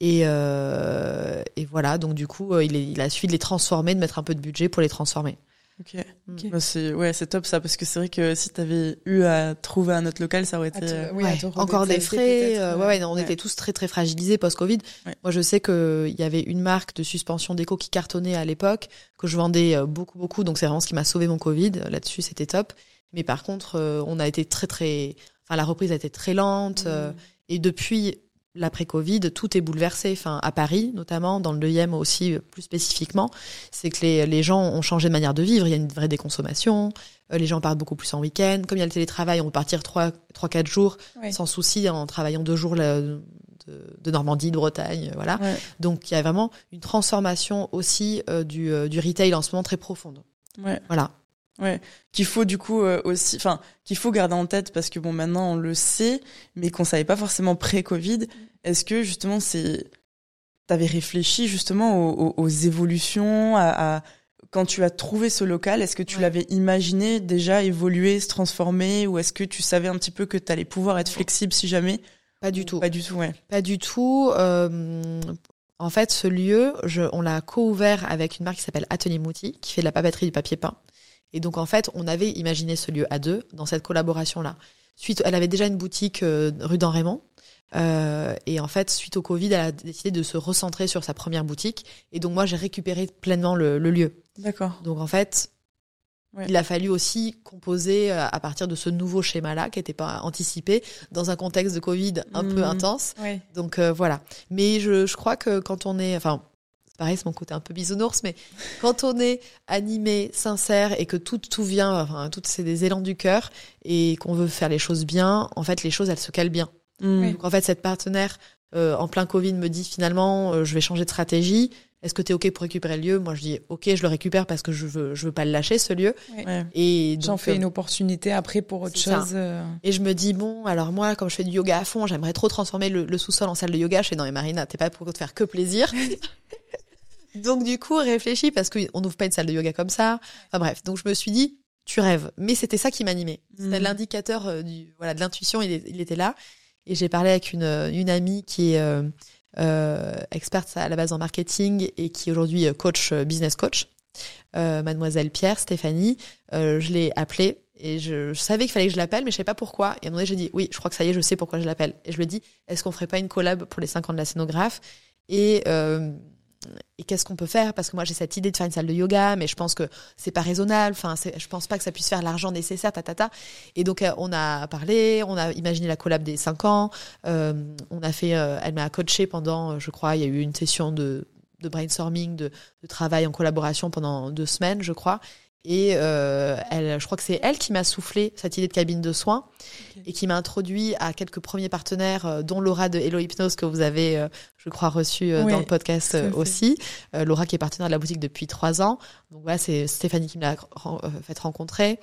Speaker 3: Et, euh, et voilà, donc du coup, euh, il, est- il a suffi de les transformer, de mettre un peu de budget pour les transformer.
Speaker 2: Ok.
Speaker 3: Mm.
Speaker 2: Bah, c'est ouais, c'est top ça parce que c'est vrai que si t'avais eu à trouver un autre local, ça aurait été.
Speaker 4: À te-
Speaker 2: euh,
Speaker 4: oui,
Speaker 3: Ouais, encore des frais. euh,
Speaker 4: euh,
Speaker 3: ouais, ouais, non, on
Speaker 2: ouais.
Speaker 3: était tous très très fragilisés post-Covid.
Speaker 2: Ouais.
Speaker 3: Moi, je sais que il y avait une marque de suspension déco qui cartonnait à l'époque, que je vendais euh, beaucoup beaucoup. Donc c'est vraiment ce qui m'a sauvé mon Covid. Là-dessus, c'était top. Mais par contre, euh, on a été très très. Enfin, la reprise a été très lente. euh, et depuis l'après-Covid, tout est bouleversé. Enfin, à Paris, notamment, dans le deuxième aussi, euh, plus spécifiquement, c'est que les, les gens ont changé de manière de vivre. Il y a une vraie déconsommation. Euh, les gens partent beaucoup plus en week-end. Comme il y a le télétravail, on peut partir trois, trois, quatre jours
Speaker 4: Ouais.
Speaker 3: sans souci en travaillant deux jours de, de Normandie, de Bretagne, voilà.
Speaker 2: Ouais.
Speaker 3: Donc il y a vraiment une transformation aussi euh, du, euh, du retail en ce moment très profonde.
Speaker 2: Ouais.
Speaker 3: Voilà.
Speaker 2: Qu'il faut du coup euh, aussi, enfin, qu'il faut garder en tête parce que bon, maintenant on le sait, mais qu'on savait pas forcément pré-Covid. Est-ce que justement c'est, t'avais réfléchi justement aux, évolutions, à, à- quand tu as trouvé ce local, est-ce que tu
Speaker 3: Ouais.
Speaker 2: l'avais imaginé déjà évoluer, se transformer, ou est-ce que tu savais un petit peu que t'allais pouvoir être flexible si jamais?
Speaker 3: Pas du tout.
Speaker 2: Pas du tout, ouais.
Speaker 3: Pas du tout. Euh, en fait, ce lieu, je, on l'a co-ouvert avec une marque qui s'appelle Atelier Mouti, qui fait de la papeterie du papier peint. Et donc, en fait, on avait imaginé ce lieu à deux dans cette collaboration-là. Suite, elle avait déjà une boutique euh, rue d'En-Raymond. Euh, et en fait, suite au Covid, elle a décidé de se recentrer sur sa première boutique. Et donc, moi, j'ai récupéré pleinement le, le lieu.
Speaker 2: D'accord.
Speaker 3: Donc, en fait,
Speaker 2: Ouais.
Speaker 3: il a fallu aussi composer euh, à partir de ce nouveau schéma-là qui n'était pas anticipé dans un contexte de Covid un peu
Speaker 2: Mhm.
Speaker 3: intense.
Speaker 4: Ouais.
Speaker 3: Donc euh, voilà. Mais je, je crois que quand on est, enfin, c'est pareil, c'est mon côté un peu bisounours, mais [laughs] quand on est animé, sincère et que tout tout vient, enfin, tout c'est des élans du cœur et qu'on veut faire les choses bien, en fait, les choses elles se calent bien. Mm. Donc en fait, cette partenaire euh, en plein Covid me dit finalement, euh, je vais changer de stratégie. Est-ce que tu es OK pour récupérer le lieu? Moi, je dis OK, je le récupère parce que je veux, je veux pas le lâcher, ce lieu.
Speaker 4: Ouais. Et j'en fais une opportunité après pour autre chose.
Speaker 3: Et je me dis bon, alors moi, comme je fais du yoga à fond, j'aimerais trop transformer le, sous-sol en salle de yoga. Je fais non, mais Marina, t'es pas pour te faire que plaisir. [laughs] donc du coup, réfléchis parce qu'on n'ouvre pas une salle de yoga comme ça. Enfin bref, donc je me suis dit tu rêves. Mais c'était ça qui m'animait. C'était mm. l'indicateur euh, du voilà de l'intuition. Il, il, était là. Et j'ai parlé avec une, amie qui est euh, euh, experte à la base en marketing et qui aujourd'hui coach business coach, Mademoiselle Pierre Stéphanie. je l'ai appelée et je, savais qu'il fallait que je l'appelle, mais je savais pas pourquoi. Et à un moment donné, j'ai dit oui, je crois que ça y est, je sais pourquoi je l'appelle. Et je lui ai dit est-ce qu'on ferait pas une collab pour les 5 ans de la scénographe? Et et qu'est-ce qu'on peut faire? Parce que moi j'ai cette idée de faire une salle de yoga, mais je pense que c'est pas raisonnable. Enfin, je pense pas que ça puisse faire l'argent nécessaire, tatata. Et donc euh, on a parlé, on a imaginé la collab des cinq ans. Euh, on a fait, euh, elle m'a coaché pendant, je crois, il y a eu une session de, brainstorming, de, travail en collaboration pendant deux semaines, je crois. Et euh, elle, je crois que c'est elle qui m'a soufflé cette idée de cabine de soins et qui m'a introduit à quelques premiers partenaires, euh, dont Laura de Hello Hypnose que vous avez, euh, je crois, reçu euh, dans le podcast aussi. Laura qui est partenaire de la boutique depuis trois ans. Donc voilà, c'est Stéphanie qui me l'a fait rencontrer.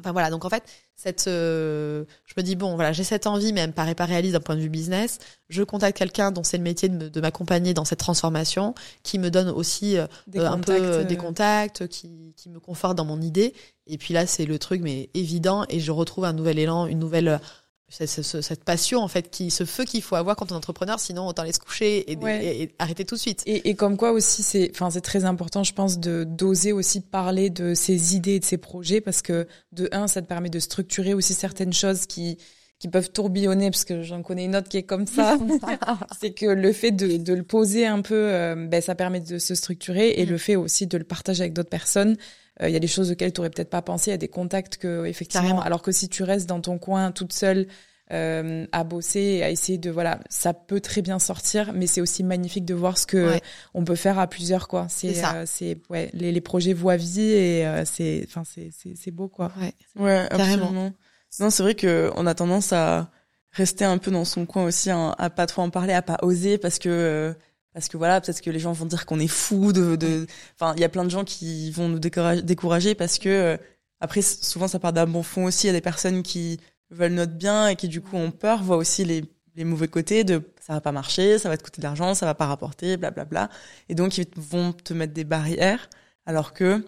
Speaker 3: Enfin voilà, donc en fait, cette, euh, je me dis bon, voilà, j'ai cette envie, mais elle me paraît pas réaliste d'un point de vue business. Je contacte quelqu'un dont c'est le métier de m'accompagner dans cette transformation, qui me donne aussi euh, un peu euh, des contacts, qui, qui me conforte dans mon idée. Et puis là, c'est le truc, mais évident, et je retrouve un nouvel élan, une nouvelle cette passion en fait qui ce feu qu'il faut avoir quand on est entrepreneur sinon autant aller se coucher et, arrêter tout de suite.
Speaker 4: Et, et comme quoi aussi c'est enfin c'est très important je pense de d'oser aussi parler de ses idées et de ses projets parce que de un ça te permet de structurer aussi certaines choses qui qui peuvent tourbillonner parce que j'en connais une autre qui est comme ça. [laughs] [laughs] C'est que le fait de, de le poser un peu euh, ben ça permet de se structurer et mm. le fait aussi de le partager avec d'autres personnes euh, il y a des choses auxquelles tu aurais peut-être pas pensé, il y a des contacts que effectivement, alors que si tu restes dans ton coin toute seule euh, à bosser et à essayer de voilà, ça peut très bien sortir, mais c'est aussi magnifique de voir ce que on peut faire à plusieurs quoi. C'est euh, c'est ouais, les, les projets voient vie et euh, c'est enfin c'est c'est beau quoi.
Speaker 2: Ouais, ouais absolument. Non, c'est vrai que on a tendance à rester un peu dans son coin aussi, hein, à pas trop en parler, à pas oser parce que euh, parce que voilà, peut-être que les gens vont dire qu'on est fou de, de, enfin, il y a plein de gens qui vont nous décourager parce que euh, après, souvent ça part d'un bon fond aussi. Il y a des personnes qui veulent notre bien et qui du coup ont peur, voient aussi les, les mauvais côtés de ça va pas marcher, ça va te coûter de l'argent, ça va pas rapporter, blablabla. Bla, bla. Et donc ils vont te mettre des barrières, alors que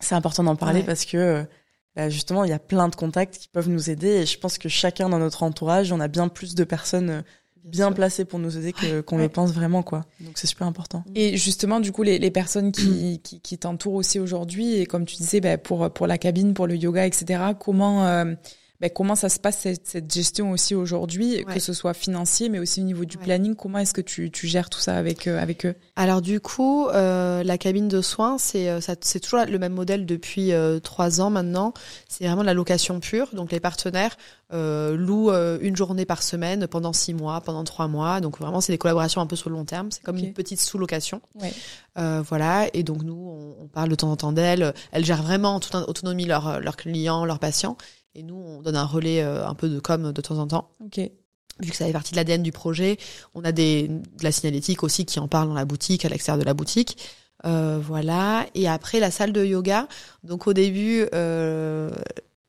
Speaker 2: c'est important d'en parler parce que bah, justement il y a plein de contacts qui peuvent nous aider et je pense que chacun dans notre entourage, on a bien plus de personnes euh, bien placé pour nous aider que qu'on le pense vraiment quoi. Donc c'est super important.
Speaker 4: Et justement du coup les, les personnes qui, [clears throat] qui, qui t'entourent aussi aujourd'hui et comme tu disais bah, pour pour la cabine, pour le yoga, etc. Comment euh, ben, comment ça se passe cette, cette gestion aussi aujourd'hui, que ce soit financier, mais aussi au niveau du planning? Comment est-ce que tu, tu gères tout ça avec euh, avec eux?
Speaker 3: Alors du coup, euh, la cabine de soins, c'est euh, c'est toujours le même modèle depuis euh, trois ans maintenant. C'est vraiment la location pure. Donc les partenaires louent une journée par semaine pendant six mois, pendant trois mois. Donc vraiment, c'est des collaborations un peu sur le long terme. C'est comme une petite sous-location. Ouais. voilà. Et donc nous, on, on parle de temps en temps d'elles. Elles gèrent vraiment en toute autonomie leurs leurs clients, leurs patients. Et nous, on donne un relais euh, un peu de com de temps en temps.
Speaker 4: Ok.
Speaker 3: Vu que ça fait partie de l'ADN du projet, on a des, de la signalétique aussi qui en parle dans la boutique, à l'extérieur de la boutique. Euh, voilà. Et après, la salle de yoga. Donc au début, euh,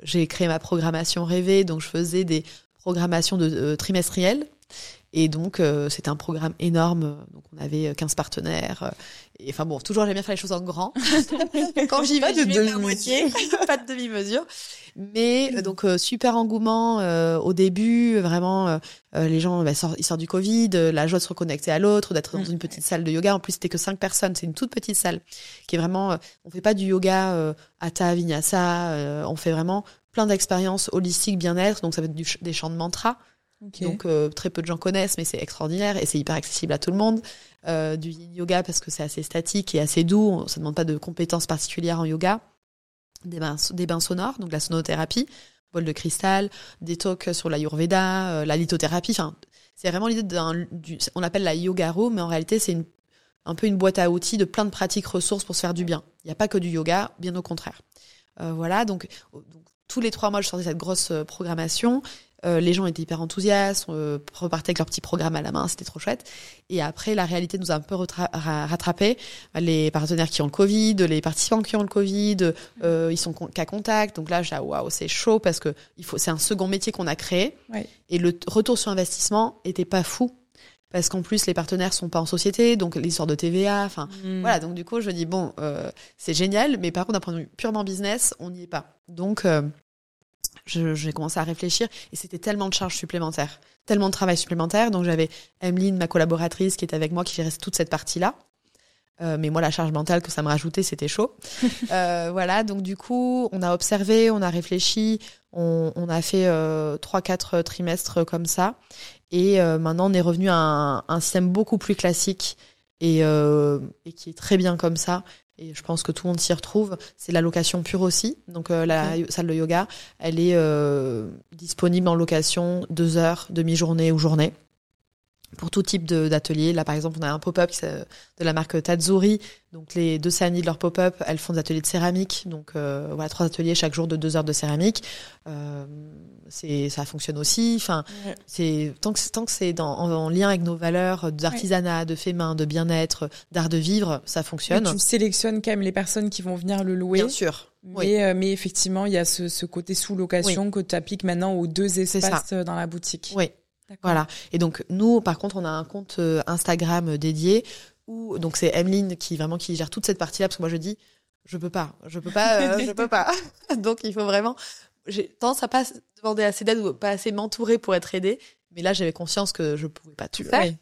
Speaker 3: j'ai créé ma programmation rêvée. Donc je faisais des programmations de euh, trimestrielles. Et donc, euh, c'était un programme énorme. Donc, on avait 15 partenaires. Et enfin bon, toujours j'aime bien faire les choses en grand. [laughs] Quand j'y vais, je vais à moitié, [laughs] pas de demi-mesure. Mais euh, donc euh, super engouement euh, au début, vraiment les gens bah, sortent, ils sortent du Covid, la joie de se reconnecter à l'autre, d'être dans mm. une petite salle de yoga. En plus c'était que cinq personnes, c'est une toute petite salle qui est vraiment. on fait pas du yoga à ta vinyasa, on fait vraiment plein d'expériences holistiques bien-être. Donc ça va être du, des chants de mantra. Donc très peu de gens connaissent, mais c'est extraordinaire et c'est hyper accessible à tout le monde. Euh, du yoga parce que c'est assez statique et assez doux. Ça demande pas de compétences particulières en yoga des bains, sonores, donc la sonothérapie, bol de cristal, des talks sur la Yurveda, euh, la lithothérapie. Enfin, c'est vraiment l'idée d'un, on appelle la yoga room, mais en réalité c'est un peu une boîte à outils de plein de pratiques ressources pour se faire du bien. Il n'y a pas que du yoga, bien au contraire. voilà, donc, donc, tous les trois mois, je sortais cette grosse programmation. Euh, les gens étaient hyper enthousiastes, euh, repartaient avec leur petit programme à la main, c'était trop chouette. Et après, la réalité nous a un peu rattrapé. Les partenaires qui ont le Covid, les participants qui ont le Covid, euh, ils sont qu'à contact. Donc là, j'ai waouh, c'est chaud parce que il faut, c'est un second métier qu'on a créé. Et le retour sur investissement était pas fou parce qu'en plus les partenaires sont pas en société, donc l'histoire de TVA, enfin hmm. voilà. Donc du coup, je dis bon, euh, c'est génial, mais par contre d'un point de vue purement business, on n'y est pas. Donc euh, j'ai commencé à réfléchir et c'était tellement de charges supplémentaires, tellement de travail supplémentaire. Donc j'avais Emeline, ma collaboratrice, qui était avec moi, qui gérait toute cette partie-là. Euh, mais moi, la charge mentale que ça me rajoutait, c'était chaud. [laughs] euh, voilà, donc du coup, on a observé, on a réfléchi, on, on a fait euh, trois, quatre trimestres comme ça, et euh, maintenant, on est revenu à un, un, système beaucoup plus classique et, euh, et qui est très bien comme ça et je pense que tout le monde s'y retrouve, c'est la location pure aussi. Donc euh, la salle de yoga, elle est euh, disponible en location deux heures, demi-journée ou journée pour tout type d'ateliers. Là, par exemple, on a un pop-up de la marque Tazuri. Donc, les deux samedis de leur pop-up, elles font des ateliers de céramique. Donc, euh, voilà, trois ateliers chaque jour de deux heures de céramique. Euh, c'est, ça fonctionne aussi. Enfin, c'est tant que tant que c'est en, lien avec nos valeurs d'artisanat, de fait main, de bien-être, d'art de vivre, ça fonctionne.
Speaker 4: tu sélectionnes quand même les personnes qui vont venir le louer.
Speaker 3: Bien sûr.
Speaker 4: Mais, euh, mais effectivement, il y a ce, ce côté sous-location que tu appliques maintenant aux deux espaces dans la boutique.
Speaker 3: Oui, voilà. Et donc nous, par contre, on a un compte euh, Instagram dédié où donc c'est Emeline qui vraiment qui gère toute cette partie-là parce que moi je dis je peux pas, je peux pas, euh, je peux pas. [laughs] donc il faut vraiment. J'ai tendance à pas demander assez d'aide ou pas assez m'entourer pour être aidée. Mais là, j'avais conscience que je pouvais pas tout faire.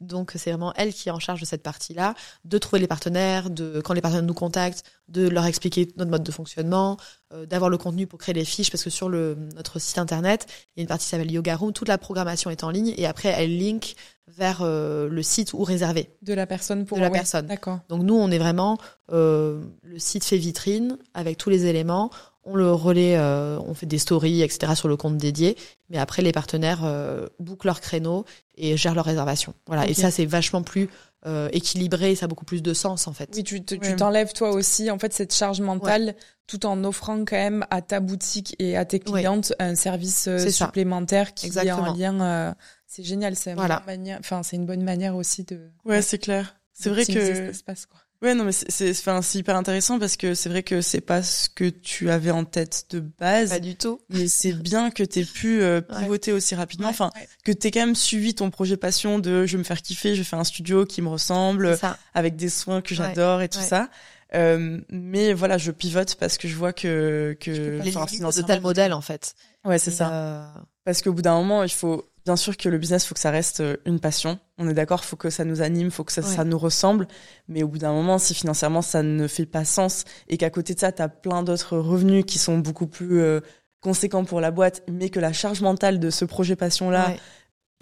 Speaker 3: Donc c'est vraiment elle qui est en charge de cette partie-là, de trouver les partenaires, de quand les partenaires nous contactent, de leur expliquer notre mode de fonctionnement, euh, d'avoir le contenu pour créer les fiches parce que sur le notre site internet, il y a une partie qui s'appelle Yoga Room, toute la programmation est en ligne et après elle link vers euh, le site où réserver
Speaker 4: de la personne pour
Speaker 3: de la personne.
Speaker 4: D'accord.
Speaker 3: Donc nous on est vraiment euh, le site fait vitrine avec tous les éléments on le relaie, euh, on fait des stories, etc. sur le compte dédié. Mais après, les partenaires euh, bouclent leur créneau et gèrent leurs réservations. Voilà. Et ça, c'est vachement plus euh, équilibré, ça a beaucoup plus de sens en fait.
Speaker 4: Oui, tu t'enlèves toi aussi en fait cette charge mentale, tout en offrant quand même à ta boutique et à tes clientes un service supplémentaire qui est en lien. c'est génial, c'est voilà. enfin c'est une bonne manière aussi de.
Speaker 2: Ouais, c'est clair. C'est vrai que.
Speaker 4: Ça se quoi.
Speaker 2: Ouais, non, mais c'est, hyper intéressant parce que c'est vrai que c'est pas ce que tu avais en tête de base.
Speaker 3: Pas du tout.
Speaker 2: Mais c'est bien que t'aies pu euh, pivoter aussi rapidement. Enfin, que t'aies quand même suivi ton projet passion de je vais me faire kiffer, je fais un studio qui me ressemble, avec des soins que j'adore et tout ça. Euh, mais voilà, je pivote parce que je vois que que
Speaker 3: les limites de tel modèle en fait.
Speaker 2: Ouais, c'est ça. Euh... Parce qu'au bout d'un moment, il faut bien sûr que le business, faut que ça reste euh, une passion. On est d'accord, faut que ça nous anime, faut que ça, ça nous ressemble. Mais au bout d'un moment, si financièrement ça ne fait pas sens et qu'à côté de ça, tu as plein d'autres revenus qui sont beaucoup plus euh, conséquents pour la boîte, mais que la charge mentale de ce projet passion-là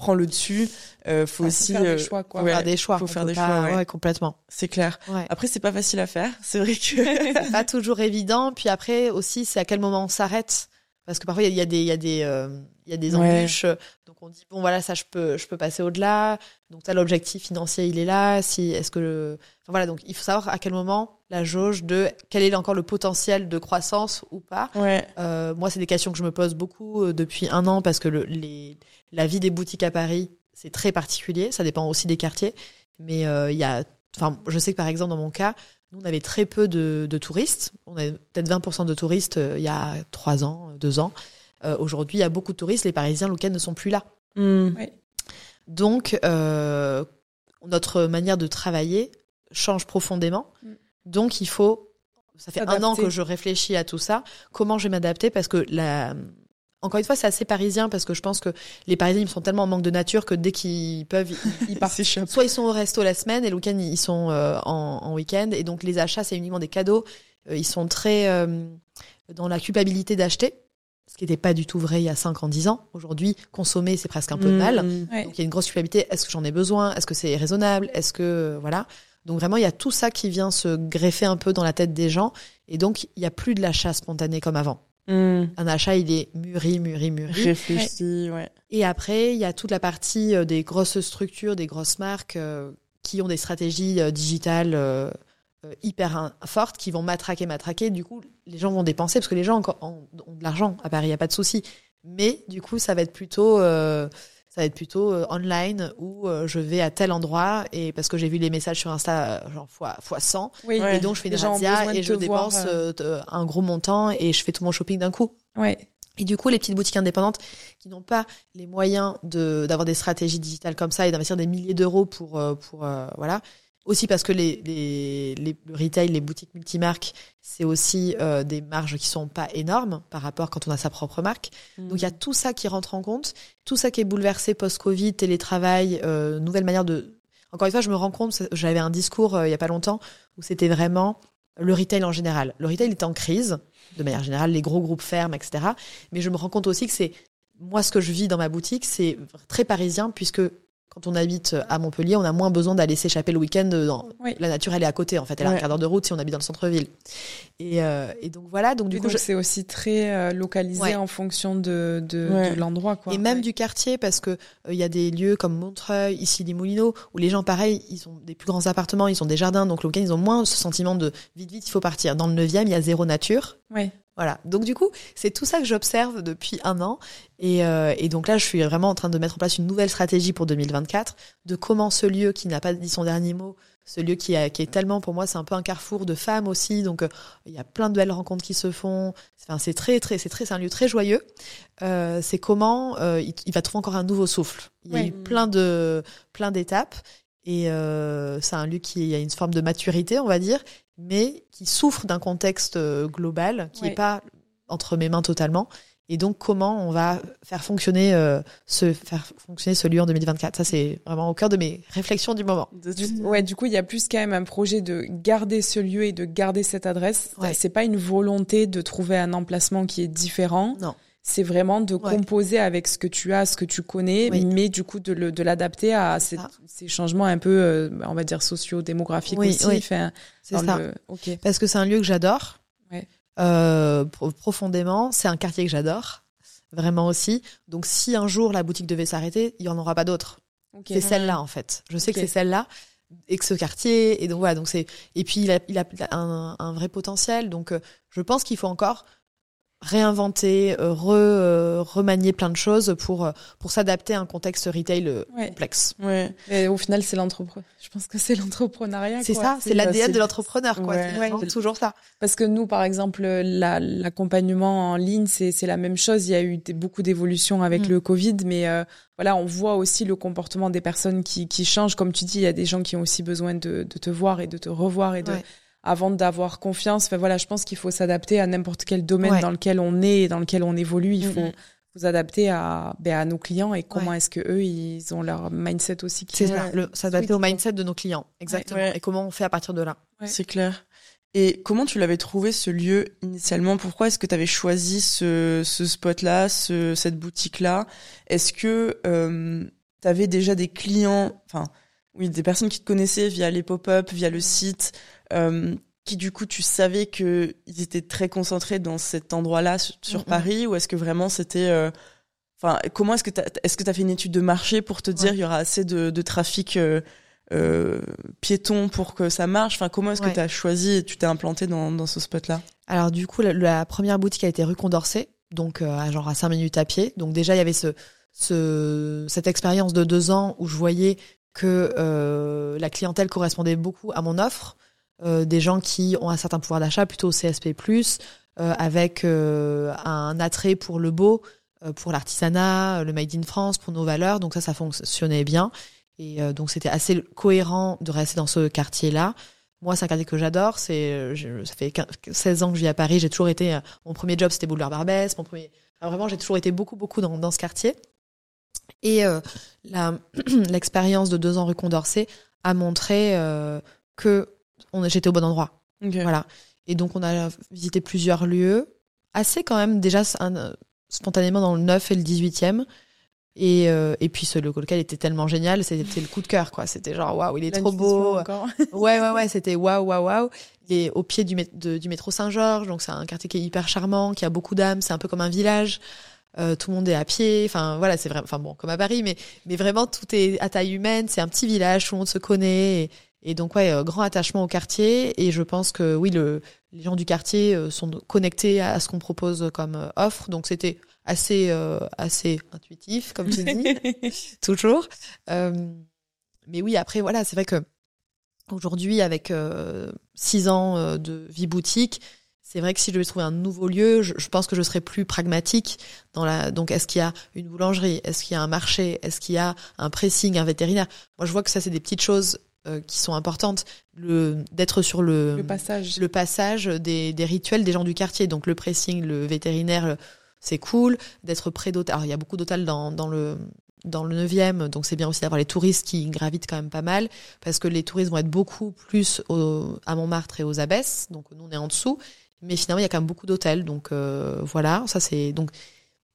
Speaker 2: prend le dessus, euh, faut aussi
Speaker 3: faire des choix, quoi.
Speaker 2: faire
Speaker 3: des choix.
Speaker 2: Faut faire des choix,
Speaker 3: ouais. complètement.
Speaker 2: C'est clair. Après, c'est pas facile à faire. C'est vrai que [laughs]
Speaker 3: pas toujours évident. Puis après aussi, c'est à quel moment on s'arrête? Parce que parfois il y, a des il y a des euh, il y a des embûches donc on dit bon voilà ça je peux je peux passer au-delà donc as l'objectif financier il est là si est-ce que enfin, voilà donc il faut savoir à quel moment la jauge de quel est encore le potentiel de croissance ou pas
Speaker 2: ouais.
Speaker 3: euh, moi c'est des questions que je me pose beaucoup euh, depuis un an parce que le, les la vie des boutiques à Paris c'est très particulier ça dépend aussi des quartiers mais euh, il y a enfin je sais que par exemple dans mon cas nous, on avait très peu de, de touristes. On avait peut-être 20% de touristes euh, il y a trois ans, deux ans. Euh, Aujourd'hui, il y a beaucoup de touristes. Les Parisiens, le week-end, ne sont plus là.
Speaker 2: Hmm.
Speaker 3: Oui. Donc, euh, notre manière de travailler change profondément. Mm. Donc, il faut. Ça fait un an que je réfléchis à tout ça. Comment je vais m'adapter? Parce que la, encore une fois, c'est assez parisien parce que je pense que les Parisiens ils sont tellement en manque de nature que dès qu'ils peuvent, ils, [laughs] partent. Soit ils sont au resto la semaine et le week-end ils sont euh, en, en week-end et donc les achats c'est uniquement des cadeaux. Euh, ils sont très euh, dans la culpabilité d'acheter, ce qui n'était pas du tout vrai il y a 5 ans, 10 ans. Aujourd'hui, consommer c'est presque un peu mal.
Speaker 2: Mmh,
Speaker 3: donc il y a une grosse culpabilité. Est-ce que j'en ai besoin? Est-ce que c'est raisonnable? Est-ce que voilà donc vraiment, il y a tout ça qui vient se greffer un peu dans la tête des gens. Et donc, il n'y a plus de l'achat spontané comme avant.
Speaker 2: Hmm.
Speaker 3: Un achat, il est mûri, mûri, mûri.
Speaker 2: Réfléchi, ouais.
Speaker 3: Et après, il y a toute la partie euh, des grosses structures, des grosses marques euh, qui ont des stratégies euh, digitales euh, hyper fortes qui vont matraquer, matraquer. Du coup, les gens vont dépenser parce que les gens ont, de l'argent à Paris, il n'y a pas de souci. Mais du coup, ça va être plutôt, euh, ça va être plutôt euh, online où je vais à tel endroit et parce que j'ai vu les messages sur Insta genre fois, fois 100 oui, et donc je fais des razzias et je dépense un gros montant et je fais tout mon shopping d'un coup.
Speaker 4: Ouais.
Speaker 3: Et du coup, les petites boutiques indépendantes qui n'ont pas les moyens de d'avoir des stratégies digitales comme ça et d'investir des milliers d'euros pour pour voilà, aussi parce que les, les, les, le retail, les boutiques multimarques, c'est aussi euh, des marges qui sont pas énormes par rapport quand on a sa propre marque. Mmh. Donc il y a tout ça qui rentre en compte, tout ça qui est bouleversé post-Covid, télétravail, euh, nouvelle manière de. Encore une fois, je me rends compte, j'avais un discours euh, il y a pas longtemps où c'était vraiment le retail en général. Le retail est en crise, de manière générale, les gros groupes ferment, etc. Mais je me rends compte aussi que c'est moi ce que je vis dans ma boutique, c'est très parisien puisque quand on habite à Montpellier, on a moins besoin d'aller s'échapper le week-end. Dans... La nature, elle est à côté, en fait. Elle a un quart d'heure de route si on habite dans le centre-ville. Et, euh, et, donc voilà. Donc du coup,
Speaker 4: c'est aussi très euh, localisé en fonction de, de, de l'endroit, quoi.
Speaker 3: Et même du quartier, parce que euh, il y a des lieux comme Montreuil, ici les Moulineaux, où les gens, pareil, ils ont des plus grands appartements, ils ont des jardins, donc le week-end, ils ont moins ce sentiment de vite, vite, il faut partir. Dans le 9e, il y a zéro nature. Voilà. Donc du coup, c'est tout ça que j'observe depuis un an. Et, euh, et, donc là, je suis vraiment en train de mettre en place une nouvelle stratégie pour 2024, de comment ce lieu qui n'a pas dit son dernier mot, ce lieu qui, a, qui est tellement pour moi, c'est un peu un carrefour de femmes aussi. Donc euh, il y a plein de belles rencontres qui se font. Enfin, c'est très très c'est très c'est un lieu très joyeux. Euh, c'est comment euh, il, va trouver encore un nouveau souffle. Il y a eu plein de plein d'étapes. Et euh, c'est un lieu qui a une forme de maturité, on va dire, mais qui souffre d'un contexte euh, global qui n'est pas entre mes mains totalement. Et donc, comment on va faire fonctionner euh, ce faire fonctionner ce lieu en 2024 Ça, c'est vraiment au cœur de mes réflexions du moment.
Speaker 4: Du, ouais, du coup, il y a plus quand même un projet de garder ce lieu et de garder cette adresse. Ouais. C'est pas une volonté de trouver un emplacement qui est différent.
Speaker 3: Non
Speaker 4: c'est vraiment de composer avec ce que tu as, ce que tu connais, mais du coup de, de l'adapter à ces, ces, changements un peu, euh, on va dire, socio-démographiques aussi.
Speaker 3: Oui. c'est ça. Parce que c'est un lieu que j'adore. Euh, profondément, c'est un quartier que j'adore, vraiment aussi. Donc si un jour la boutique devait s'arrêter, il y en aura pas d'autres. C'est celle-là en fait. Je sais que c'est celle-là et que ce quartier et donc voilà donc c'est et puis il a, il a un, un vrai potentiel donc euh, je pense qu'il faut encore réinventer, euh, re, euh, remanier plein de choses pour euh, pour s'adapter à un contexte retail complexe.
Speaker 4: Ouais. Et au final, c'est l'entrepreneur. Je pense que c'est l'entrepreneuriat.
Speaker 3: C'est ça, c'est l'ADN de l'entrepreneur, quoi. C'est toujours ça.
Speaker 4: Parce que nous, par exemple, l'accompagnement en ligne, c'est c'est la même chose. Il y a eu beaucoup d'évolutions avec mm. le Covid, mais voilà, on voit aussi le comportement des personnes qui qui changent. Comme tu dis, il y a des gens qui ont aussi besoin de de te voir et de te revoir et de avant d'avoir confiance. Enfin, voilà, je pense qu'il faut s'adapter à n'importe quel domaine dans lequel on est et dans lequel on évolue. Il faut vous adapter à, ben, à nos clients et comment est-ce que eux ils ont leur mindset aussi.
Speaker 3: C'est ça, s'adapter au mindset de nos clients, exactement. Et comment on fait à partir de là.
Speaker 2: C'est clair. Et comment tu l'avais trouvé ce lieu initialement? Pourquoi est-ce que tu avais choisi ce, ce spot-là, ce, cette boutique-là? Est-ce que euh, tu avais déjà des clients, enfin oui, des personnes qui te connaissaient via les pop-up, via le site, euh, qui du coup tu savais que ils étaient très concentrés dans cet endroit-là sur, Paris ou est-ce que vraiment c'était euh, enfin comment est-ce que tu est-ce que tu as fait une étude de marché pour te dire il y aura assez de, de trafic euh, piéton pour que ça marche? Enfin comment est-ce que tu as choisi et tu t'es implanté dans, dans ce spot là
Speaker 3: alors du coup la, première boutique a été rue Condorcet donc à genre à 5 minutes à pied. Donc déjà il y avait ce, ce cette expérience de deux ans où je voyais que euh, la clientèle correspondait beaucoup à mon offre des gens qui ont un certain pouvoir d'achat, plutôt CSP+, euh, avec euh, un attrait pour le beau, pour l'artisanat, le made in France, pour nos valeurs. Donc ça, ça fonctionnait bien. Et donc c'était assez cohérent de rester dans ce quartier-là. Moi, c'est un quartier que j'adore. C'est, ça fait 16 ans que je vis à Paris. J'ai toujours été. Mon premier job, c'était Boulevard Barbès. Mon premier. vraiment, j'ai toujours été beaucoup, beaucoup dans, dans ce quartier. Et euh, [clears throat] l'expérience de deux ans rue Condorcet a montré euh, que j'étais au bon endroit. Voilà. Et donc, on a visité plusieurs lieux, assez quand même déjà spontanément dans le 9 et le 18e. Et, euh, et puis ce local était tellement génial, c'était le coup de cœur quoi. C'était genre waouh, il est trop beau. [laughs] ouais ouais ouais, c'était waouh waouh waouh. Il est au pied du, du métro Saint-Georges, donc c'est un quartier qui est hyper charmant, qui a beaucoup d'âme, c'est un peu comme un village. Euh, tout le monde est à pied. Enfin voilà, c'est vraiment, enfin bon, comme à Paris, mais mais vraiment tout est à taille humaine. C'est un petit village, tout le monde se connaît. Et donc ouais, euh, grand attachement au quartier et je pense que oui, le, les gens du quartier euh, sont connectés à, ce qu'on propose comme euh, offre. Donc c'était assez assez intuitif comme tu dis, [laughs] toujours. mais oui, après voilà, c'est vrai que aujourd'hui avec six ans de vie boutique, c'est vrai que si je devais trouver un nouveau lieu, je, je, pense que je serais plus pragmatique dans la. Donc, est-ce qu'il y a une boulangerie? Est-ce qu'il y a un marché? Est-ce qu'il y a un pressing, un vétérinaire? Moi, je vois que ça, c'est des petites choses euh, qui sont importantes. Le d'être sur le,
Speaker 4: le passage,
Speaker 3: le passage des, des rituels des gens du quartier. Donc, le pressing, le vétérinaire, c'est cool. D'être près d'hôtel. Alors, il y a beaucoup d'hôtels dans, dans le dans le 9e, donc c'est bien aussi d'avoir les touristes qui gravitent quand même pas mal, parce que les touristes vont être beaucoup plus au, à Montmartre et aux Abbesses, donc nous on est en dessous, mais finalement, il y a quand même beaucoup d'hôtels. Donc euh, voilà, ça c'est donc.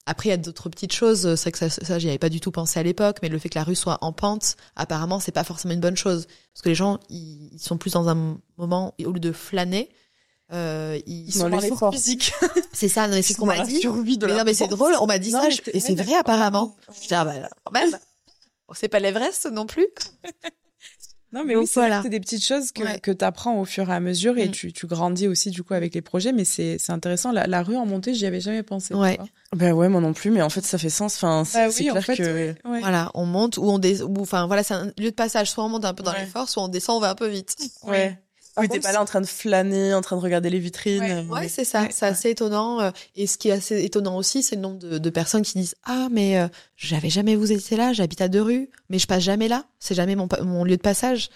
Speaker 3: Après, il y a d'autres petites choses. C'est que ça, ça j'y avais pas du tout pensé à l'époque, mais le fait que la rue soit en pente, apparemment, c'est pas forcément une bonne chose, parce que les gens, ils, sont plus dans un moment au lieu de flâner. Euh, ils, sont
Speaker 2: dans l'effort physique. [laughs]
Speaker 3: C'est ça, c'est ce qu'on m'a dit. Mais non, mais c'est drôle, on m'a dit ça, et c'est vrai apparemment. Je dis, ah bah, quand même. C'est pas l'Everest non plus. [laughs]
Speaker 4: Non, mais oui, c'est des petites choses que, que tu apprends au fur et à mesure et mm. tu, tu grandis aussi du coup avec les projets. Mais c'est intéressant. La, la, rue en montée, j'y avais jamais pensé.
Speaker 3: Ouais.
Speaker 2: Ben ouais, moi non plus. Mais en fait, ça fait sens. Enfin, c'est bah clair que
Speaker 3: voilà, on monte ou on enfin voilà, c'est un lieu de passage. Soit on monte un peu dans l'effort, soit on descend, on va un peu vite.
Speaker 2: Ouais. Oui, t'es pas là en train de flâner, en train de regarder les vitrines.
Speaker 3: Ouais, c'est ça. c'est assez étonnant. Euh, et ce qui est assez étonnant aussi, c'est le nombre de, de, personnes qui disent Ah, mais euh, j'avais jamais vous été là, j'habite à deux rues, mais je passe jamais là. C'est jamais mon, mon lieu de passage.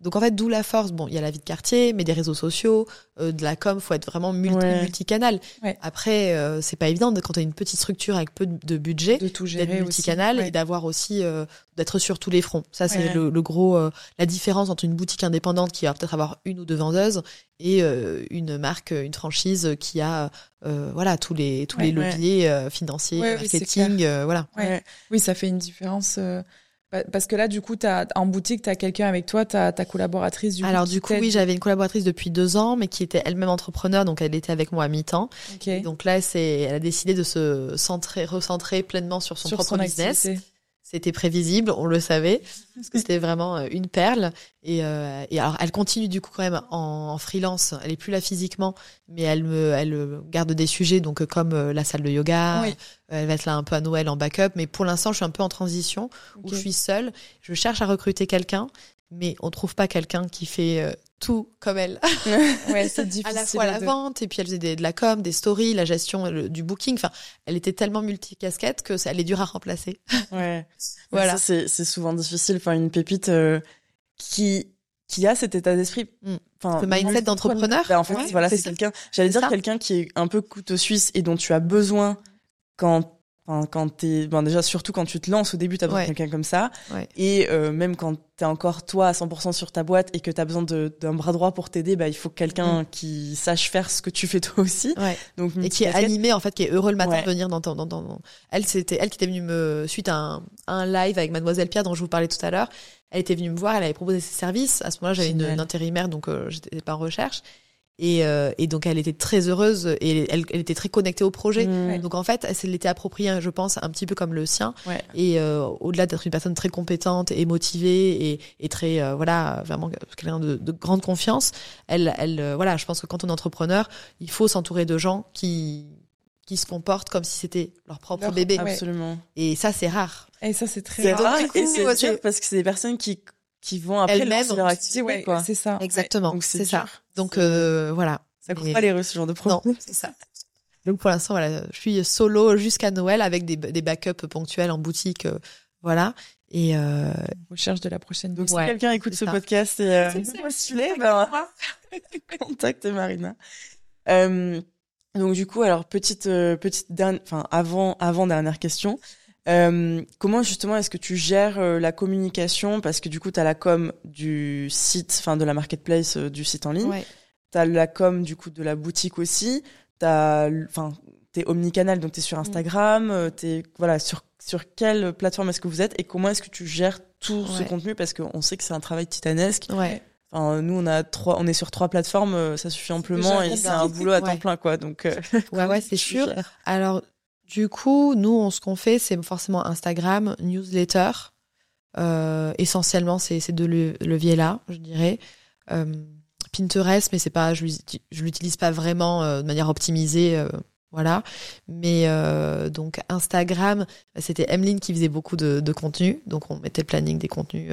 Speaker 3: Donc en fait, d'où la force. Bon, il y a la vie de quartier, mais des réseaux sociaux, euh, de la com, faut être vraiment multi multicanal. Après, euh, c'est pas évident quand tu as une petite structure avec peu de budget,
Speaker 4: de gérer
Speaker 3: multicanal et d'avoir aussi euh, d'être sur tous les fronts. Ça, c'est le, le, gros la différence entre une boutique indépendante qui va peut-être avoir une ou deux vendeuses et une marque, une franchise qui a voilà tous les tous les leviers financiers, marketing, voilà.
Speaker 4: Oui, ça fait une différence. Parce que là, du coup, as, en boutique, tu as quelqu'un avec toi, ta, ta collaboratrice. Du
Speaker 3: Alors, du coup, oui, j'avais une collaboratrice depuis deux ans, mais qui était elle-même entrepreneur, donc elle était avec moi à mi-temps. Donc là, c'est, elle a décidé de se centrer, recentrer pleinement sur son propre business. C'était prévisible, on le savait, parce que c'était vraiment euh, une perle. Et, euh, et, alors, elle continue du coup quand même en, freelance. Elle est plus là physiquement, mais elle me, elle garde des sujets, donc comme euh, la salle de yoga. Elle va être là un peu à Noël en backup. Mais pour l'instant, je suis un peu en transition où je suis seule. Je cherche à recruter quelqu'un, mais on trouve pas quelqu'un qui fait tout comme elle. [laughs] [laughs]
Speaker 4: ouais, c'est difficile.
Speaker 3: à la fois la vente, et puis elle faisait de la com, des stories, la gestion du booking. Enfin, elle était tellement multicasquette que ça, elle est dure à remplacer. [laughs]
Speaker 2: Ouais. voilà. C'est souvent difficile. Enfin, une pépite euh, qui qui a cet état d'esprit.
Speaker 3: Mm. Enfin, le mindset d'entrepreneur.
Speaker 2: Bah, en fait, voilà, c'est quelqu'un. J'allais dire quelqu'un qui est un peu couteau suisse et dont tu as besoin quand Enfin, quand t'es, ben déjà surtout quand tu te lances au début, t'as besoin de quelqu'un comme ça. Et euh, même quand t'es encore toi à 100% sur ta boîte et que t'as besoin d'un bras droit pour t'aider, bah il faut quelqu'un mm. qui sache faire ce que tu fais [laughs] toi aussi.
Speaker 3: Donc et qui est animé en fait, qui est heureux le matin de venir dans ton, dans, dans, Elle, c'était elle qui était venue me suite à un, un live avec Mademoiselle Pierre dont je vous parlais tout à l'heure. Elle était venue me voir, elle avait proposé ses services. À ce moment-là, j'avais une, une, intérimaire, donc euh, j'étais pas en recherche. Et, euh, et, donc elle était très heureuse et elle, elle était très connectée au projet. Mmh. Donc en fait, elle l'était appropriée, je pense, un petit peu comme le sien.
Speaker 2: Ouais.
Speaker 3: Et euh, au-delà d'être une personne très compétente et motivée et, et très euh, voilà vraiment quelqu'un de, de, grande confiance, elle, elle euh, voilà, je pense que quand on est entrepreneur, il faut s'entourer de gens qui qui se comportent comme si c'était leur propre bébé.
Speaker 2: Absolument.
Speaker 3: Et ça c'est rare.
Speaker 4: Et ça c'est très rare.
Speaker 2: rare. [laughs] Et c'est parce que c'est des personnes qui qui vont après leur activité, ouais, quoi.
Speaker 4: C'est ça.
Speaker 3: Exactement. Donc c'est ça. Donc euh, voilà.
Speaker 2: Ça coûte pas les Russes ce genre de projet.
Speaker 3: Non, c'est ça. Donc pour l'instant voilà, je suis solo jusqu'à Noël avec des, des backups ponctuels en boutique, euh, voilà. Et euh...
Speaker 4: recherche de la prochaine.
Speaker 2: Donc si quelqu'un écoute ce podcast et euh, postulé, ben [laughs] contacte Marina. Euh, donc du coup, alors petite euh, petite dernière, enfin avant avant dernière question. Euh, comment justement est-ce que tu gères euh, la communication? Parce que du coup, tu as la com du site, enfin de la marketplace euh, du site en ligne. Ouais. Tu as la com du coup de la boutique aussi. Tu es omnicanal, donc tu es sur mm. Instagram. Es, voilà, sur, sur quelle plateforme est-ce que vous êtes Et comment est-ce que tu gères tout ce contenu? Parce qu'on sait que c'est un travail titanesque.
Speaker 3: Ouais.
Speaker 2: Enfin, nous, on a trois, on est sur trois plateformes, ça suffit amplement et c'est un boulot à temps plein, quoi. Donc,
Speaker 3: ouais, ouais, [laughs] c'est sûr. Alors, du coup, nous, on, ce qu'on fait, c'est forcément Instagram, newsletter. Euh, essentiellement, c'est ces deux leviers-là, je dirais. Euh, Pinterest, mais c'est pas, je, je l'utilise pas vraiment euh, de manière optimisée, voilà. Mais donc Instagram, c'était Emeline qui faisait beaucoup de, de contenu, donc on mettait planning des contenus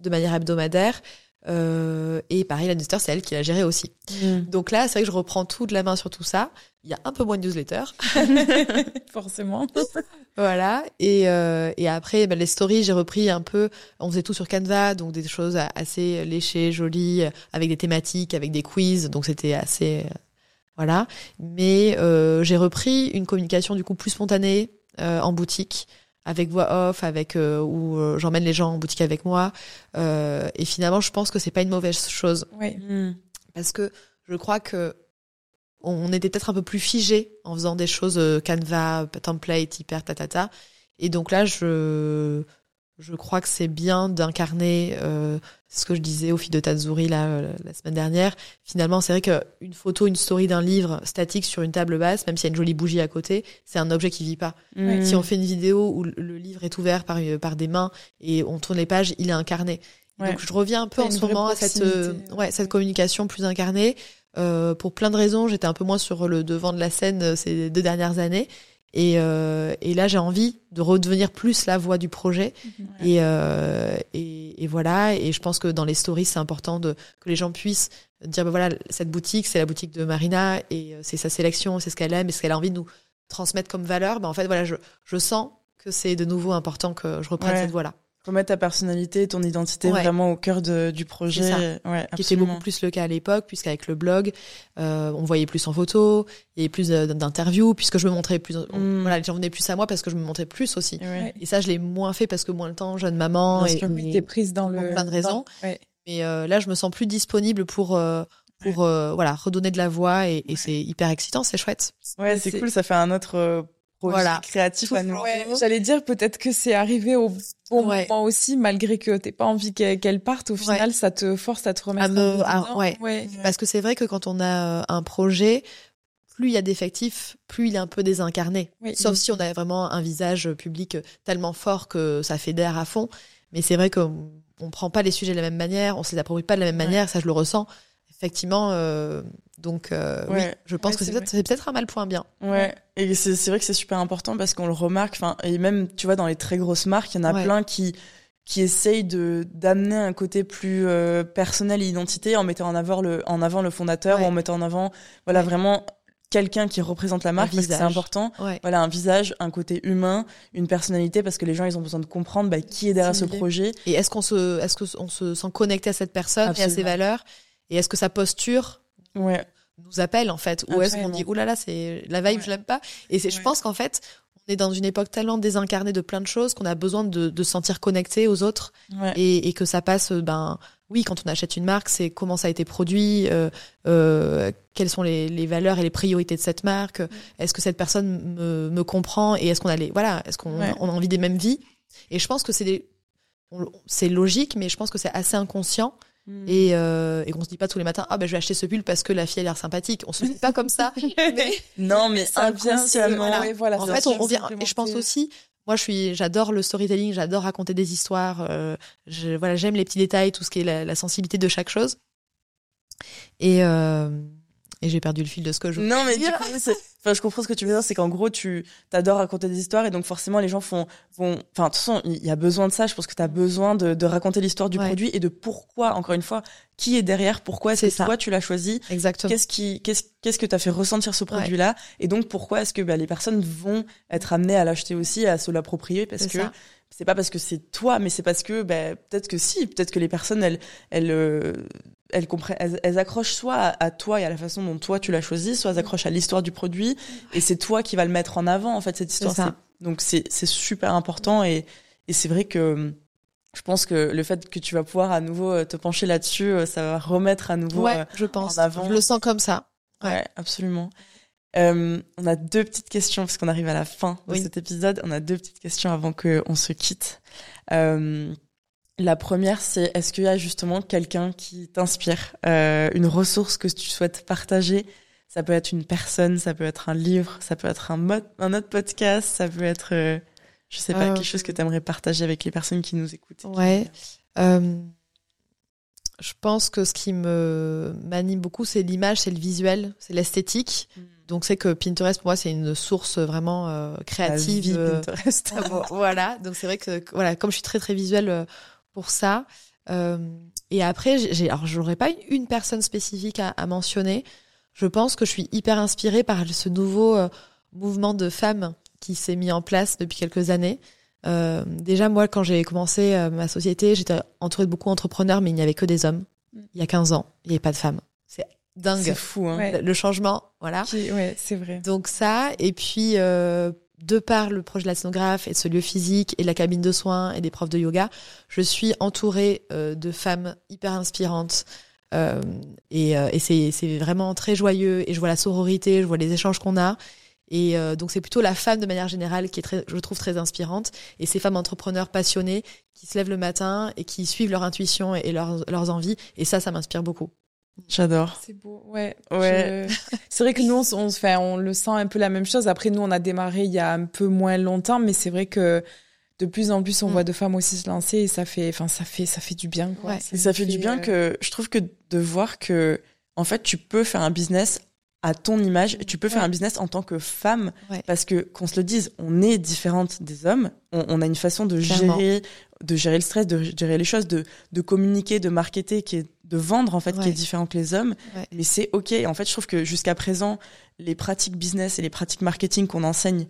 Speaker 3: de manière hebdomadaire. Euh, et pareil, la newsletter, c'est elle qui l'a géré aussi. Mm. Donc là, c'est vrai que je reprends tout de la main sur tout ça. Il y a un peu moins de newsletter. [laughs]
Speaker 4: Forcément.
Speaker 3: voilà. Et, euh, et après, ben, les stories, j'ai repris un peu. On faisait tout sur Canva, donc des choses assez léchées, jolies, avec des thématiques, avec des quiz. Donc c'était assez. Euh, voilà. Mais euh, j'ai repris une communication du coup plus spontanée euh, en boutique avec voix off, avec euh, où euh, j'emmène les gens en boutique avec moi. Euh, et finalement, je pense que c'est pas une mauvaise chose.
Speaker 4: Oui. Mm.
Speaker 3: Parce que je crois que on était peut-être un peu plus figé en faisant des choses euh, Canva, template, hyper tatata. Et donc là, je je crois que c'est bien d'incarner euh, ce que je disais aux filles de Tazuri là euh, la semaine dernière. Finalement, c'est vrai qu'une photo, une story d'un livre statique sur une table basse, même s'il y a une jolie bougie à côté, c'est un objet qui vit pas. Si on fait une vidéo où le livre est ouvert par par des mains et on tourne les pages, il est incarné. Donc je reviens un peu en ce moment à cette euh, ouais cette communication plus incarnée. Euh, pour plein de raisons, j'étais un peu moins sur le devant de la scène euh, ces deux dernières années. Et, euh, et là, j'ai envie de redevenir plus la voix du projet. Et, euh, et, et, voilà. Et je pense que dans les stories, c'est important de, que les gens puissent dire, bah voilà, cette boutique, c'est la boutique de Marina et euh, c'est sa sélection, c'est ce qu'elle aime et ce qu'elle a envie de nous transmettre comme valeur. Bah, en fait, voilà, je, je sens que c'est de nouveau important que je reprenne cette voie-là
Speaker 2: remettre ta personnalité, ton identité vraiment au cœur de, du projet. Ouais,
Speaker 3: qui était beaucoup plus le cas à l'époque, puisqu'avec le blog, euh, on voyait plus en photo, il y avait plus d'interviews, puisque je me montrais plus. Mm. Voilà, les gens venaient plus à moi parce que je me montrais plus aussi. Et ça, je l'ai moins fait parce que moins le temps, jeune maman,
Speaker 4: et, et t'es prise dans le
Speaker 3: plein de raisons. Mais euh, là, je me sens plus disponible pour. Euh, pour euh, voilà redonner de la voix et, et c'est hyper excitant c'est chouette
Speaker 2: ouais c'est cool ça fait un autre voilà. créatif à nous.
Speaker 4: J'allais dire peut-être que c'est arrivé au bon moment aussi, malgré que t'aies pas envie qu'elle parte. Au final, ça te force à te remettre.
Speaker 3: À ouais. Parce que c'est vrai que quand on a euh, un projet, plus il y a d'effectifs, plus il est un peu désincarné. Sauf si on a vraiment un visage public tellement fort que ça fait d'air à fond. Mais c'est vrai qu'on on prend pas les sujets de la même manière, on se les approprie pas de la même manière. Ça, je le ressens. Effectivement. Euh, donc euh, oui, je pense que c'est peut-être peut-être un mal point bien.
Speaker 2: Ouais. Et c'est vrai que c'est super important parce qu'on le remarque. Enfin et même tu vois dans les très grosses marques, il y en a plein qui qui essayent de d'amener un côté plus euh, personnel et identité en mettant en avant le en avant le fondateur ou en mettant en avant voilà vraiment quelqu'un qui représente la marque parce que c'est important. Voilà, un visage, un côté humain, une personnalité parce que les gens ils ont besoin de comprendre bah, qui est derrière ce projet.
Speaker 3: Et est-ce qu'on se est-ce qu'on se sent connecté à cette personne et à ses valeurs et est-ce que sa posture
Speaker 2: ouais.
Speaker 3: nous appelle en fait? Ou est-ce qu'on dit oulala là là, c'est la vibe je l'aime pas? Et je pense qu'en fait on est dans une époque tellement désincarnée de plein de choses qu'on a besoin de, de se sentir connecté aux autres. Et, et, que ça passe ben oui quand on achète une marque c'est comment ça a été produit euh, euh, quelles sont les, les, valeurs et les priorités de cette marque est-ce que cette personne me, me comprend et est-ce qu'on a les voilà est-ce qu'on on a envie des mêmes vies? Et je pense que c'est c'est logique mais je pense que c'est assez inconscient Mm. Et, euh, et qu'on se dit pas tous les matins ah ben je vais acheter ce pull parce que la fille a l'air sympathique. On se dit pas comme ça. [laughs]
Speaker 2: Mais, non mais ça vient
Speaker 3: voilà. voilà en fait on, vient et je pense aussi moi je suis j'adore le storytelling j'adore raconter des histoires euh, je, voilà j'aime les petits détails tout ce qui est la, la sensibilité de chaque chose. Et euh, et j'ai perdu le fil de ce que je
Speaker 2: Non, mais du coup, enfin, je comprends ce que tu veux dire, c'est qu'en gros, tu t'adores raconter des histoires et donc forcément, les gens font, vont, enfin, de toute façon, il y a besoin de ça. Je pense que tu as besoin de, de raconter l'histoire du produit et de pourquoi, encore une fois, qui est derrière, pourquoi est-ce que toi tu l'as choisi,
Speaker 3: exactement,
Speaker 2: qu'est-ce qui, qu'est-ce, qu'est-ce que t'as fait ressentir ce produit-là, et donc pourquoi est-ce que bah, les personnes vont être amenées à l'acheter aussi, à se l'approprier, parce que c'est pas parce que c'est toi, mais c'est parce que bah, peut-être que si, peut-être que les personnes elles elles euh, elles, comprennent, elles, accrochent soit à, toi et à la façon dont toi tu l'as choisi, soit elles mm. accrochent à l'histoire du produit et c'est toi qui va le mettre en avant en fait cette histoire. Donc c'est c'est super important et et c'est vrai que je pense que le fait que tu vas pouvoir à nouveau euh, te pencher là-dessus, euh, ça va remettre à nouveau
Speaker 3: ouais, je pense. en avant. Je le sens comme ça.
Speaker 2: Ouais, absolument. Euh, on a deux petites questions parce qu'on arrive à la fin de cet épisode. On a deux petites questions avant qu'on se quitte. Euh, la première, c'est est-ce qu'il y a justement quelqu'un qui t'inspire, euh, une ressource que tu souhaites partager? Ça peut être une personne, ça peut être un livre, ça peut être un, mode, un autre podcast, ça peut être, euh, Je sais pas, quelque chose que tu aimerais partager avec les personnes qui nous écoutent.
Speaker 3: Ouais. je pense que ce qui me m'anime beaucoup, c'est l'image, c'est le visuel, c'est l'esthétique. Mm. Donc c'est que Pinterest pour moi c'est une source vraiment euh, créative.
Speaker 2: Euh, Pinterest. [laughs]
Speaker 3: voilà, donc c'est vrai que voilà, comme je suis très très visuelle euh, pour ça. et après, j'ai alors j'aurais pas une personne spécifique à, mentionner. Je pense que je suis hyper inspirée par ce nouveau mouvement de femmes qui s'est mis en place depuis quelques années. déjà moi quand j'ai commencé ma société, j'étais entourée de beaucoup d'entrepreneurs, mais il n'y avait que des hommes. Mm. Il y a 15 ans, il n'y avait pas de femmes dingue.
Speaker 2: C'est fou, hein.
Speaker 3: Le changement, voilà.
Speaker 4: ouais, c'est vrai.
Speaker 3: Donc ça, et puis euh, de par le projet de la scénographe et de ce lieu physique et de la cabine de soins et des profs de yoga, je suis entourée euh, de femmes hyper inspirantes. Euh, et, euh, et c'est, vraiment très joyeux et je vois la sororité, je vois les échanges qu'on a. Et euh, donc c'est plutôt la femme de manière générale qui est très, je trouve très inspirante. Et ces femmes entrepreneurs passionnées qui se lèvent le matin et qui suivent leur intuition et, leurs, leurs envies. Et ça, ça m'inspire beaucoup.
Speaker 2: J'adore.
Speaker 4: C'est beau, ouais.
Speaker 2: ouais. [laughs]
Speaker 4: C'est vrai que nous, on, on, fait, on le sent un peu la même chose. Après, nous, on a démarré il y a un peu moins longtemps, mais c'est vrai que de plus en plus, on mm. voit de femmes aussi se lancer et ça fait, enfin, ça fait, ça fait du bien, quoi.
Speaker 2: Ouais. Ça, et ça fait, du bien euh, que je trouve que de voir que, en fait, tu peux faire un business à ton image, tu peux faire un business en tant que femme, parce que qu'on se le dise, on est différente des hommes, on, on a une façon de gérer, de gérer le stress, de gérer les choses, de, de communiquer, de marketer, qui est, de vendre en fait, qui est différent que les hommes. Mais c'est ok. En fait, je trouve que jusqu'à présent, les pratiques business et les pratiques marketing qu'on enseigne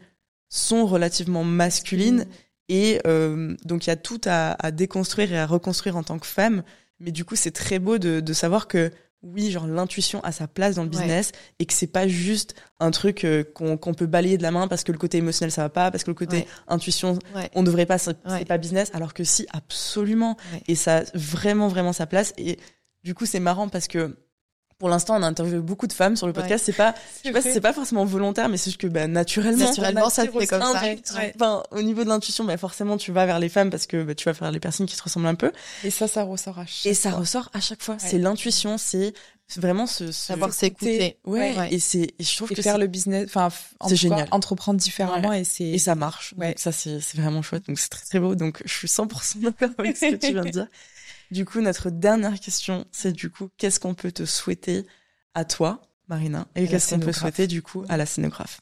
Speaker 2: sont relativement masculines. Mm. Et euh, donc il y a tout à, à, déconstruire et à reconstruire en tant que femme. Mais du coup, c'est très beau de, de savoir que oui, genre l'intuition a sa place dans le business et que c'est pas juste un truc euh, qu'on peut balayer de la main parce que le côté émotionnel ça va pas, parce que le côté intuition on devrait pas, c'est pas business, alors que si, absolument. Et ça a vraiment, vraiment sa place. Et du coup, c'est marrant parce que pour l'instant, on a interviewé beaucoup de femmes sur le podcast. C'est pas, [laughs] je sais pas si c'est pas forcément volontaire, mais c'est juste que bah, naturellement,
Speaker 3: naturellement, ça fait comme ça.
Speaker 2: Enfin, au niveau de l'intuition, bah, forcément, tu vas vers les femmes parce que bah, tu vas faire les personnes qui te ressemblent un peu.
Speaker 4: Et ça, ça ressort à chaque
Speaker 2: Et ça ressort à chaque fois. C'est l'intuition, c'est vraiment ce, ce
Speaker 3: savoir s'écouter.
Speaker 2: Ouais, Et c'est, je trouve que
Speaker 4: faire le business, enfin, c'est génial. entreprendre différemment et c'est
Speaker 2: et ça marche. Ouais. ça, c'est vraiment chouette. Donc c'est très très beau. Donc je suis 100% d'accord avec ce que tu viens de dire. [laughs] Du coup, notre dernière question, c'est du coup, qu'est-ce qu'on peut te souhaiter à toi, Marina, et qu'est-ce qu'on peut souhaiter du coup à la scénographe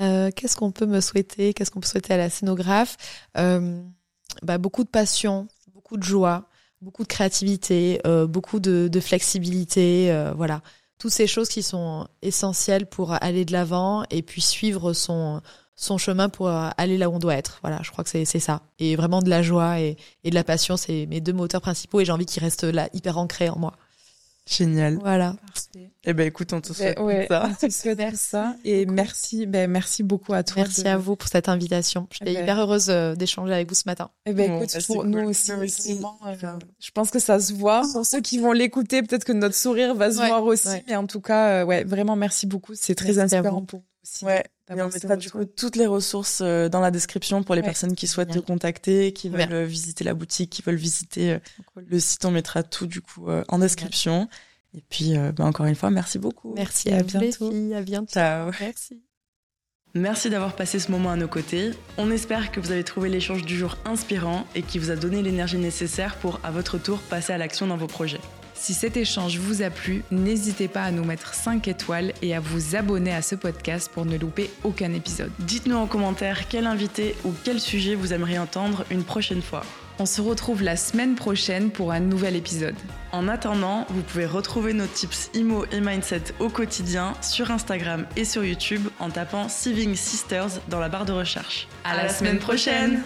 Speaker 3: euh, Qu'est-ce qu'on peut me souhaiter Qu'est-ce qu'on peut souhaiter à la scénographe? Euh, bah, Beaucoup de passion, beaucoup de joie, beaucoup de créativité, euh, beaucoup de, de flexibilité, voilà. Toutes ces choses qui sont essentielles pour aller de l'avant et puis suivre son, son chemin pour aller là où on doit être. Voilà, je crois que c'est ça. Et vraiment de la joie et, et de la passion, c'est mes deux moteurs principaux et j'ai envie qu'ils restent là, hyper ancrés en moi.
Speaker 2: Génial.
Speaker 3: Voilà.
Speaker 2: Eh ben écoute, on te souhaite
Speaker 4: ben,
Speaker 2: ça.
Speaker 4: On te souhaite ça et merci, ben merci beaucoup à toi.
Speaker 3: Merci à vous pour cette invitation. J'étais eh ben, hyper heureuse euh, d'échanger avec vous ce matin.
Speaker 4: Eh ben écoute, bah, pour nous aussi, euh, je pense que ça se voit. Pour ceux qui vont l'écouter, peut-être que notre sourire va se voir aussi. Mais en tout cas, euh, ouais, vraiment merci beaucoup. C'est très inspirant pour nous aussi.
Speaker 2: Ouais. Et on mettra du coup toutes les ressources dans la description pour les personnes qui souhaitent te contacter, qui veulent visiter la boutique, qui veulent visiter le site. On mettra tout du coup en description. Et puis, euh, bah, encore une fois, merci beaucoup.
Speaker 3: Merci à, bientôt.
Speaker 2: à
Speaker 3: bientôt.
Speaker 2: Ciao.
Speaker 3: Merci.
Speaker 1: Merci d'avoir passé ce moment à nos côtés. On espère que vous avez trouvé l'échange du jour inspirant et qui vous a donné l'énergie nécessaire pour, à votre tour, passer à l'action dans vos projets. Si cet échange vous a plu, n'hésitez pas à nous mettre 5 étoiles et à vous abonner à ce podcast pour ne louper aucun épisode. Dites-nous en commentaire quel invité ou quel sujet vous aimeriez entendre une prochaine fois. On se retrouve la semaine prochaine pour un nouvel épisode. En attendant, vous pouvez retrouver nos tips IMO et Mindset au quotidien sur Instagram et sur YouTube en tapant Saving Sisters dans la barre de recherche. À, la, semaine prochaine